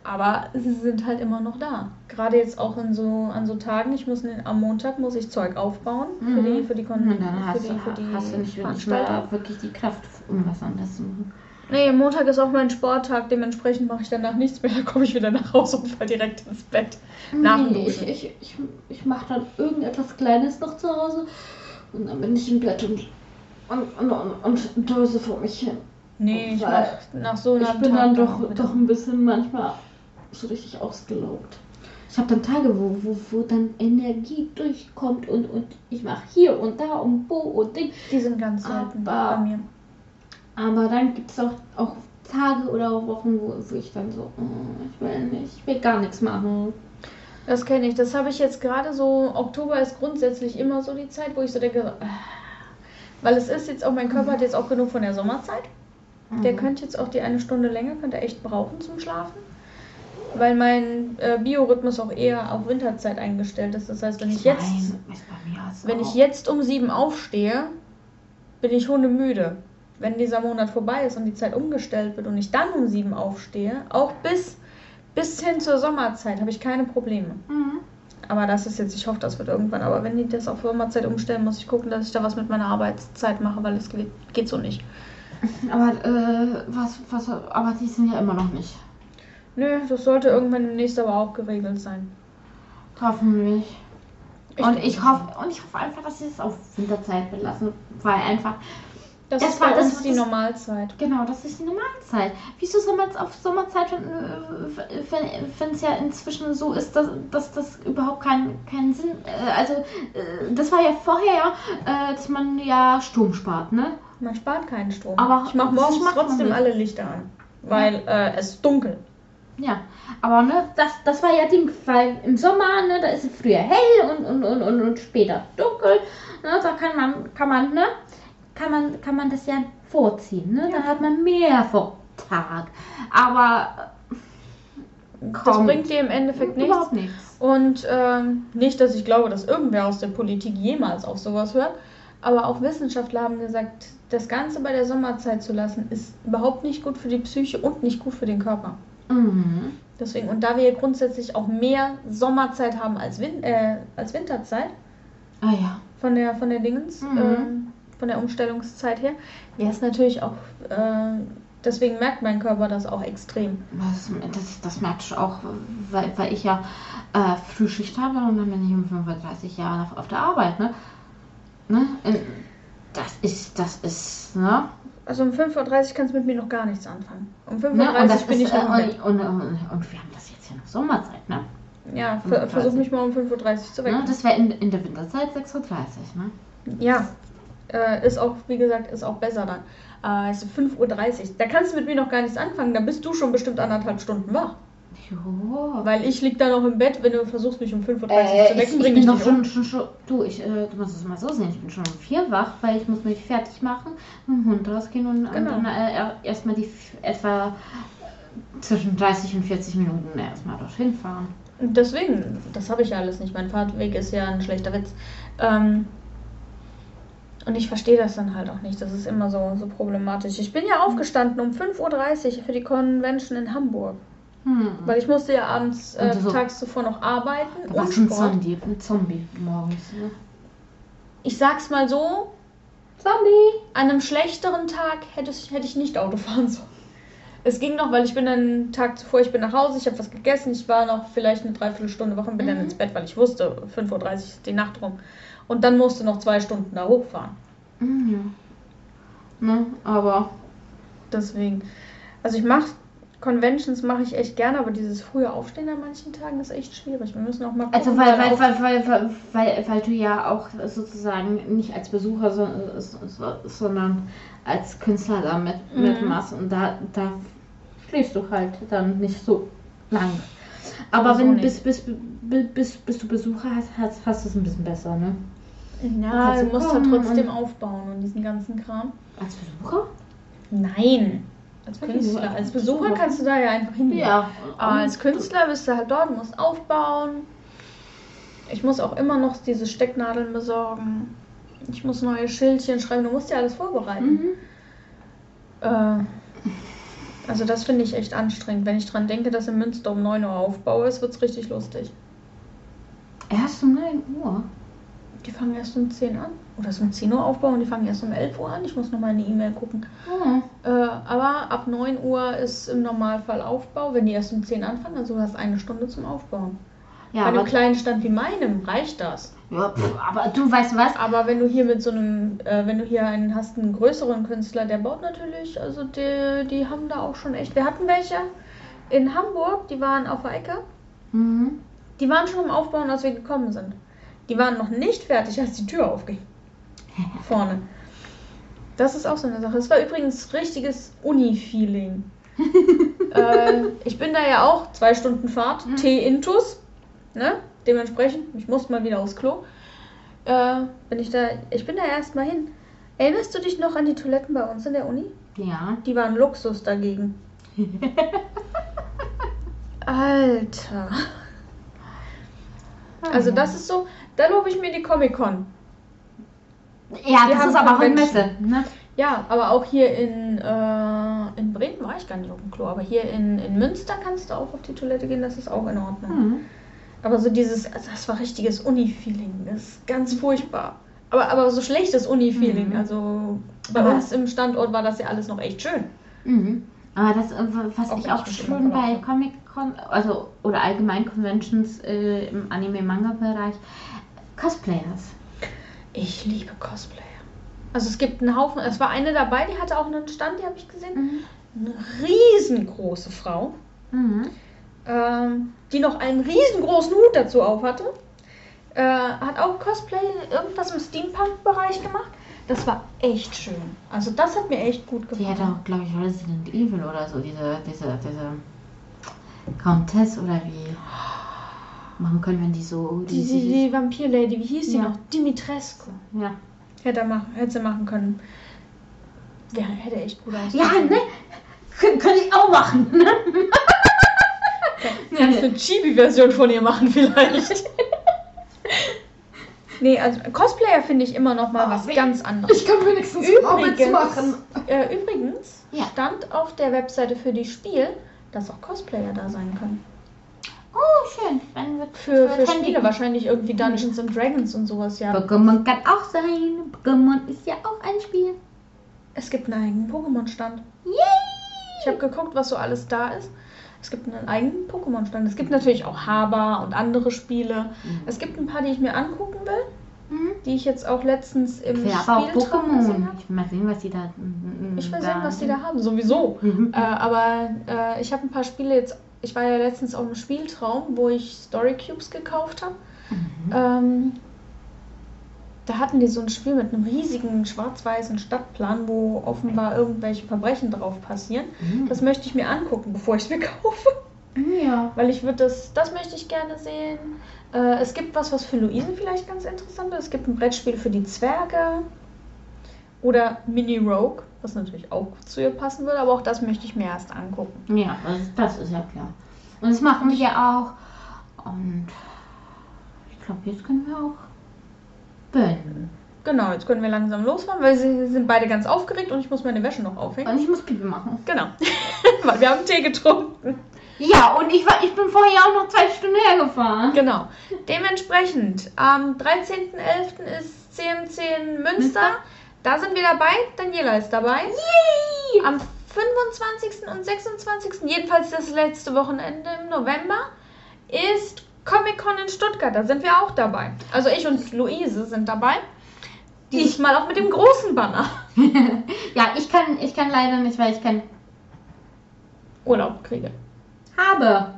Aber sie sind halt immer noch da. Gerade jetzt auch in so, an so Tagen, ich muss ne- am Montag muss ich Zeug aufbauen für Mhm. die für die, Kon Und dann für hast, die, du, für die hast du nicht wirklich mal wirklich die Kraft, um was anderes zu machen. Nee, Montag ist auch mein Sporttag, dementsprechend mache ich danach nichts mehr. *laughs* Dann komme ich wieder nach Hause und falle direkt ins Bett. Nach dem Nee, ich, ich, ich, ich mache dann irgendetwas Kleines noch zu Hause und dann bin ich im Bett und, und, und, und, und döse vor mich hin. Nee, ich mach nach so einer Ich bin Tag dann doch, doch ein bisschen manchmal so richtig ausgelaugt. Ich habe dann Tage, wo, wo, wo dann Energie durchkommt und, und ich mache hier und da und wo und Ding. Die sind ganz selten Aber- bei mir. Aber dann gibt es auch, auch Tage oder auch Wochen, wo, wo ich dann so, oh, ich will nicht, ich will gar nichts machen. Das kenne ich. Das habe ich jetzt gerade so. Oktober ist grundsätzlich immer so die Zeit, wo ich so denke, äh, weil es ist jetzt auch, mein Körper hat jetzt auch genug von der Sommerzeit. Der Mhm. könnte jetzt auch die eine Stunde länger, könnte er echt brauchen zum Schlafen. Weil mein äh, Biorhythmus auch eher auf Winterzeit eingestellt ist. Das heißt, wenn ich jetzt, Nein, wenn ich jetzt um sieben aufstehe, bin ich hundemüde. Wenn dieser Monat vorbei ist und die Zeit umgestellt wird und ich dann um sieben aufstehe, auch bis, bis hin zur Sommerzeit, habe ich keine Probleme. Mhm. Aber das ist jetzt, ich hoffe, das wird irgendwann. Aber wenn die das auf Sommerzeit umstellen, muss ich gucken, dass ich da was mit meiner Arbeitszeit mache, weil es geht, geht so nicht. Aber äh, was, was, aber die sind ja immer noch nicht. Nö, das sollte irgendwann demnächst aber auch geregelt sein. Hoffentlich. Ich und ich hoffe, und ich hoffe einfach, dass sie es auf Winterzeit belassen, weil einfach Das, Das ist war- das war die Normalzeit. Genau, das ist die Normalzeit. Wieso soll man es auf Sommerzeit, wenn, es ja inzwischen so ist, dass, dass das überhaupt keinen keinen Sinn, äh, also äh, das war ja vorher äh, dass man ja Strom spart, ne? Man spart keinen Strom. Aber ich mache das morgens trotzdem alle Lichter an. Weil äh, es ist dunkel. Ja, aber ne, das, das war ja Ding, weil im Sommer, ne, da ist es früher hell und, und, und, und, und später dunkel, ne, da kann man, kann man, ne, kann man, kann man das ja vorziehen, ne, dann hat man mehr vor Tag, aber Das Komm. bringt dir im Endeffekt nichts. überhaupt nichts. Und ähm, nicht, dass ich glaube, dass irgendwer aus der Politik jemals auf sowas hört. Aber auch Wissenschaftler haben gesagt, das Ganze bei der Sommerzeit zu lassen, ist überhaupt nicht gut für die Psyche und nicht gut für den Körper. Mhm. Deswegen, und da wir ja grundsätzlich auch mehr Sommerzeit haben als, Win äh, als Winterzeit, Ah ja. von der, von der Dingens, Mhm. ähm, von der Umstellungszeit her, wäre es natürlich auch, äh, deswegen merkt mein Körper das auch extrem. Das, das, das merke ich auch, weil, weil ich ja äh, Frühschicht habe und dann bin ich um 35 Jahren auf, auf der Arbeit, ne? Ne? Das ist, das ist, ne? Also um 5.30 Uhr kannst du mit mir noch gar nichts anfangen. Um 5.30 Uhr ne? Und das bin ist, ich noch äh, und, und, und, und wir haben das jetzt hier noch Sommerzeit, ne? Ja, ver 5.30 versuch mich mal um 5.30 Uhr zu ne? wecken. Das wäre in, in der Winterzeit 6.30 Uhr, ne? Ja, äh, ist auch, wie gesagt, ist auch besser dann. Äh, also 5.30 Uhr, da kannst du mit mir noch gar nichts anfangen, da bist du schon bestimmt anderthalb Stunden wach. Jo. Weil ich lieg da noch im Bett, wenn du versuchst, mich um 5.30 Uhr Äh, zu ich, wecken, ich bring bin ich dich um. schon, schon, schon, du, ich, äh, du musst es mal so sehen, ich bin schon um vier wach, weil ich muss mich fertig machen, mit dem Hund rausgehen und, Genau. und dann äh, erstmal die etwa äh, zwischen 30 und 40 Minuten erstmal dorthin fahren. Deswegen, das habe ich ja alles nicht. Mein Fahrtweg ist ja ein schlechter Witz. Ähm, und ich verstehe das dann halt auch nicht. Das ist immer so, so problematisch. Ich bin ja aufgestanden um 5.30 Uhr für die Convention in Hamburg. Hm. Weil ich musste ja abends, äh, so- tags zuvor noch arbeiten und warst du ein. Zombie, ein Zombie morgens. Ne? Ich sag's mal so, Zombie. An einem schlechteren Tag hätte ich, hätte ich nicht Auto fahren sollen. Es ging noch, weil ich bin dann Tag zuvor, ich bin nach Hause, ich habe was gegessen, ich war noch vielleicht eine Dreiviertelstunde wach und bin dann Mhm. ins Bett, weil ich wusste, 5.30 Uhr ist die Nacht rum. Und dann musste noch zwei Stunden da hochfahren. Mhm. Ne, aber Deswegen. Also ich mache Conventions mache ich echt gerne, aber dieses frühe Aufstehen an manchen Tagen ist echt schwierig. Wir müssen auch mal gucken, Also weil, weil, weil, weil, weil, weil, weil du ja auch sozusagen nicht als Besucher, so, so, sondern als Künstler da mit, Mhm. mitmachst und da, da schläfst du halt dann nicht so lang. Aber Aber so wenn bis, bis, bis, bis, du Besucher hast, hast, hast du es ein bisschen besser, ne? Ja, Also du musst komm, trotzdem aufbauen und diesen ganzen Kram. Als Besucher? Nein. Als Künstler. als Besucher. kannst du da ja einfach hingehen. Ja. Aber als Künstler bist du halt dort, musst aufbauen. Ich muss auch immer noch diese Stecknadeln besorgen. Ich muss neue Schildchen schreiben. Du musst ja alles vorbereiten. Mhm. Äh, also das finde ich echt anstrengend. Wenn ich dran denke, dass in Münster um 9 Uhr Aufbau ist, wird es richtig lustig. Erst um 9 Uhr. Die fangen erst um 10 an. Oder es ist um 10 Uhr Aufbau und die fangen erst um 11 Uhr an. Ich muss nochmal in die E-Mail gucken. Oh. Äh, aber ab 9 Uhr ist im Normalfall Aufbau. Wenn die erst um 10 anfangen, also du hast eine Stunde zum Aufbauen. Ja, Bei einem kleinen Stand wie meinem reicht das. ja, pf, aber du weißt was? Aber wenn du hier mit so einem, äh, wenn du hier einen hast, einen größeren Künstler, der baut natürlich, also die, die haben da auch schon echt. Wir hatten welche in Hamburg, die waren auf der Ecke. Mhm. Die waren schon im Aufbauen, als wir gekommen sind. Die waren noch nicht fertig, als die Tür aufging. *laughs* Vorne. Das ist auch so eine Sache. Das war übrigens richtiges Uni-Feeling. *laughs* äh, ich bin da ja auch zwei Stunden Fahrt, Mhm. T-Intus. Ne? Dementsprechend, ich musste mal wieder aufs Klo. Äh, bin ich da, ich bin da erst mal hin. Erinnerst du dich noch an die Toiletten bei uns in der Uni? Ja. Die waren Luxus dagegen. *laughs* Alter. Also das ist so, da lobe ich mir die Comic-Con. Ja, Wir das ist aber auch eine Convention. Messe. Ne? Ja, aber auch hier in, äh, in Bremen war ich gar nicht auf dem Klo, aber hier in, in Münster kannst du auch auf die Toilette gehen, das ist auch in Ordnung. Mhm. Aber so dieses, also das war richtiges Uni-Feeling, das ist ganz furchtbar. Aber, aber so schlechtes Uni-Feeling, Mhm. also bei Aber- uns im Standort war das ja alles noch echt schön. Mhm. Aber das, äh, was Auch ich auch schön bei Comic-Con, also oder allgemein Conventions äh, im Anime-Manga-Bereich, Cosplayers. Ich liebe Cosplayer. Also es gibt einen Haufen, es war eine dabei, die hatte auch einen Stand, die habe ich gesehen. Eine riesengroße Frau, Mhm. ähm, die noch einen riesengroßen Hut dazu auf hatte. Äh, hat auch Cosplay, irgendwas im Steampunk-Bereich gemacht. Das war echt schön. Also das hat mir echt gut Die gefallen. hat auch, glaube ich, Resident Evil oder so, diese, diese, diese Countess oder wie machen können, wenn die so. die, die, die Vampir-Lady, wie hieß die Ja. noch? Dimitrescu. ja. Hätte, er machen, hätte sie machen können. Ja, hätte echt gut ausgesehen. ja, ne? Kön könnte ich auch machen, ne? *laughs* Kannst eine Chibi-Version von ihr machen vielleicht. *laughs* nee, also Cosplayer finde ich immer noch mal Oh, was wie- ganz anderes. Ich kann wenigstens Übrigens, machen. äh, übrigens Ja. stand auf der Webseite für die Spiel, dass auch Cosplayer da sein können. Oh, schön. Dann wird Für, für Spiele wahrscheinlich irgendwie Dungeons and Dragons und sowas, ja. Pokémon kann auch sein. Pokémon ist ja auch ein Spiel. Es gibt einen eigenen Pokémon-Stand. Yay! Ich habe geguckt, was so alles da ist. Es gibt einen eigenen Pokémon-Stand. Es gibt natürlich auch Haber und andere Spiele. Es gibt ein paar, die ich mir angucken will, Mhm. die ich jetzt auch letztens im Ich will aber auch Spieltraum gesehen Pokémon. habe. Ich will mal sehen, was die da. mm, Ich will sehen, was die da haben, sowieso. Mhm. Äh, aber äh, ich habe ein paar Spiele jetzt. Ich war ja letztens auch im Spieltraum, wo ich Story Cubes gekauft habe. Mhm. Ähm, da hatten die so ein Spiel mit einem riesigen schwarz-weißen Stadtplan, wo offenbar irgendwelche Verbrechen drauf passieren. Mhm. Das möchte ich mir angucken, *laughs* bevor ich es mir kaufe. Ja. Weil ich würde das, das möchte ich gerne sehen. Äh, es gibt was, was für Luise vielleicht ganz interessant ist. Es gibt ein Brettspiel für die Zwerge. Oder Mini Rogue, was natürlich auch gut zu ihr passen würde, aber auch das möchte ich mir erst angucken. Ja, das, das ist ja klar. Und das machen wir auch. Und ich glaube, jetzt können wir auch beenden. Genau, jetzt können wir langsam losfahren, weil sie sind beide ganz aufgeregt und ich muss meine Wäsche noch aufhängen. Und ich muss Pipi machen. Genau, *laughs* weil wir haben Tee getrunken. Ja, und ich, war, ich bin vorher auch noch zwei Stunden hergefahren. Genau. Dementsprechend, am 13.11. ist CMC in Münster. Münster. Da sind wir dabei. Daniela ist dabei. Yay! Am 25. und 26. jedenfalls das letzte Wochenende im November ist Comic-Con in Stuttgart. Da sind wir auch dabei. Also ich und Luise sind dabei. Diesmal auch mit dem großen Banner. *laughs* ja, ich kann, ich kann leider nicht, weil ich kein Urlaub kriege. habe.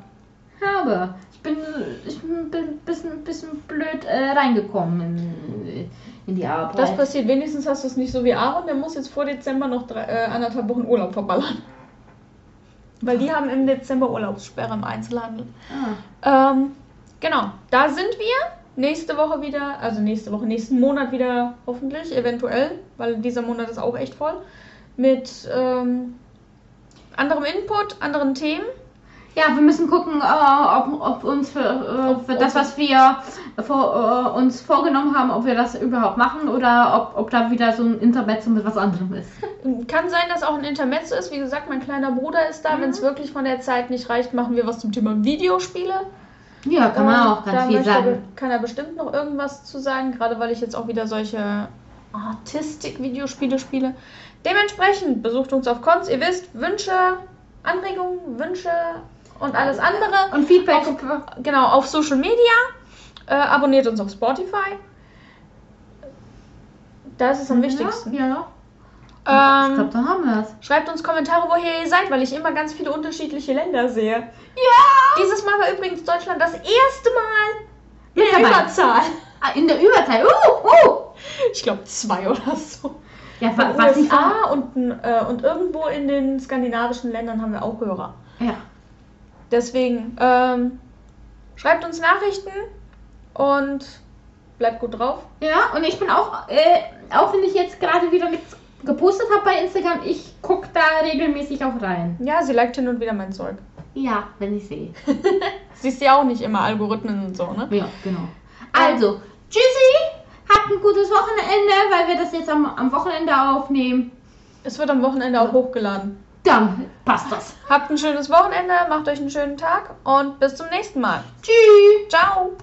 Habe. Ich bin, ich bin ein bisschen, bisschen blöd äh, reingekommen in, in die Arbeit. Das passiert. Wenigstens hast du es nicht so wie Aaron. Der muss jetzt vor Dezember noch drei, äh, anderthalb Wochen Urlaub verballern. Weil die haben im Dezember Urlaubssperre im Einzelhandel. ah. Ähm, genau, da sind wir. Nächste Woche wieder, also nächste Woche, nächsten Monat wieder hoffentlich, eventuell, weil dieser Monat ist auch echt voll. Mit ähm, anderem Input, anderen Themen. Ja, wir müssen gucken, äh, ob, ob uns für, äh, für das, was wir vor, äh, uns vorgenommen haben, ob wir das überhaupt machen oder ob, ob da wieder so ein Intermezzo mit was anderem ist. *laughs* Kann sein, dass auch ein Intermezzo ist. Wie gesagt, mein kleiner Bruder ist da. Mhm. Wenn es wirklich von der Zeit nicht reicht, machen wir was zum Thema Videospiele. Ja, kann man Ähm, auch ganz viel sagen. Kann er bestimmt noch irgendwas zu sagen, gerade weil ich jetzt auch wieder solche Artistik-Videospiele spiele. Dementsprechend besucht uns auf Cons. Ihr wisst, Wünsche, Anregungen, Wünsche und alles andere. Und Feedback. Auf, genau, auf Social Media. Äh, abonniert uns auf Spotify. Da ist am wichtigsten. Ja, ja. ich Ähm, glaube, dann haben wir es. Schreibt uns Kommentare, woher ihr seid, weil ich immer ganz viele unterschiedliche Länder sehe. Ja! Dieses Mal war übrigens Deutschland das erste Mal in der dabei. Überzahl. Ah, in der Überzeit. Uh, uh. Ich glaube zwei oder so. Ja, was USA und, äh, und irgendwo in den skandinavischen Ländern haben wir auch Hörer. Ja. Deswegen ähm, schreibt uns Nachrichten und bleibt gut drauf. Ja, und ich bin auch, äh, auch wenn ich jetzt gerade wieder nichts gepostet habe bei Instagram, ich gucke da regelmäßig auch rein. Ja, sie liked hin und wieder mein Zeug. Ja, wenn ich sehe. *laughs* *laughs* Siehst ja auch nicht immer Algorithmen und so, ne? Ja, genau. Also, tschüssi, habt ein gutes Wochenende, weil wir das jetzt am, am Wochenende aufnehmen. Es wird am Wochenende auch hochgeladen. Dann passt das. Habt ein schönes Wochenende, macht euch einen schönen Tag und bis zum nächsten Mal. Tschüss. Ciao!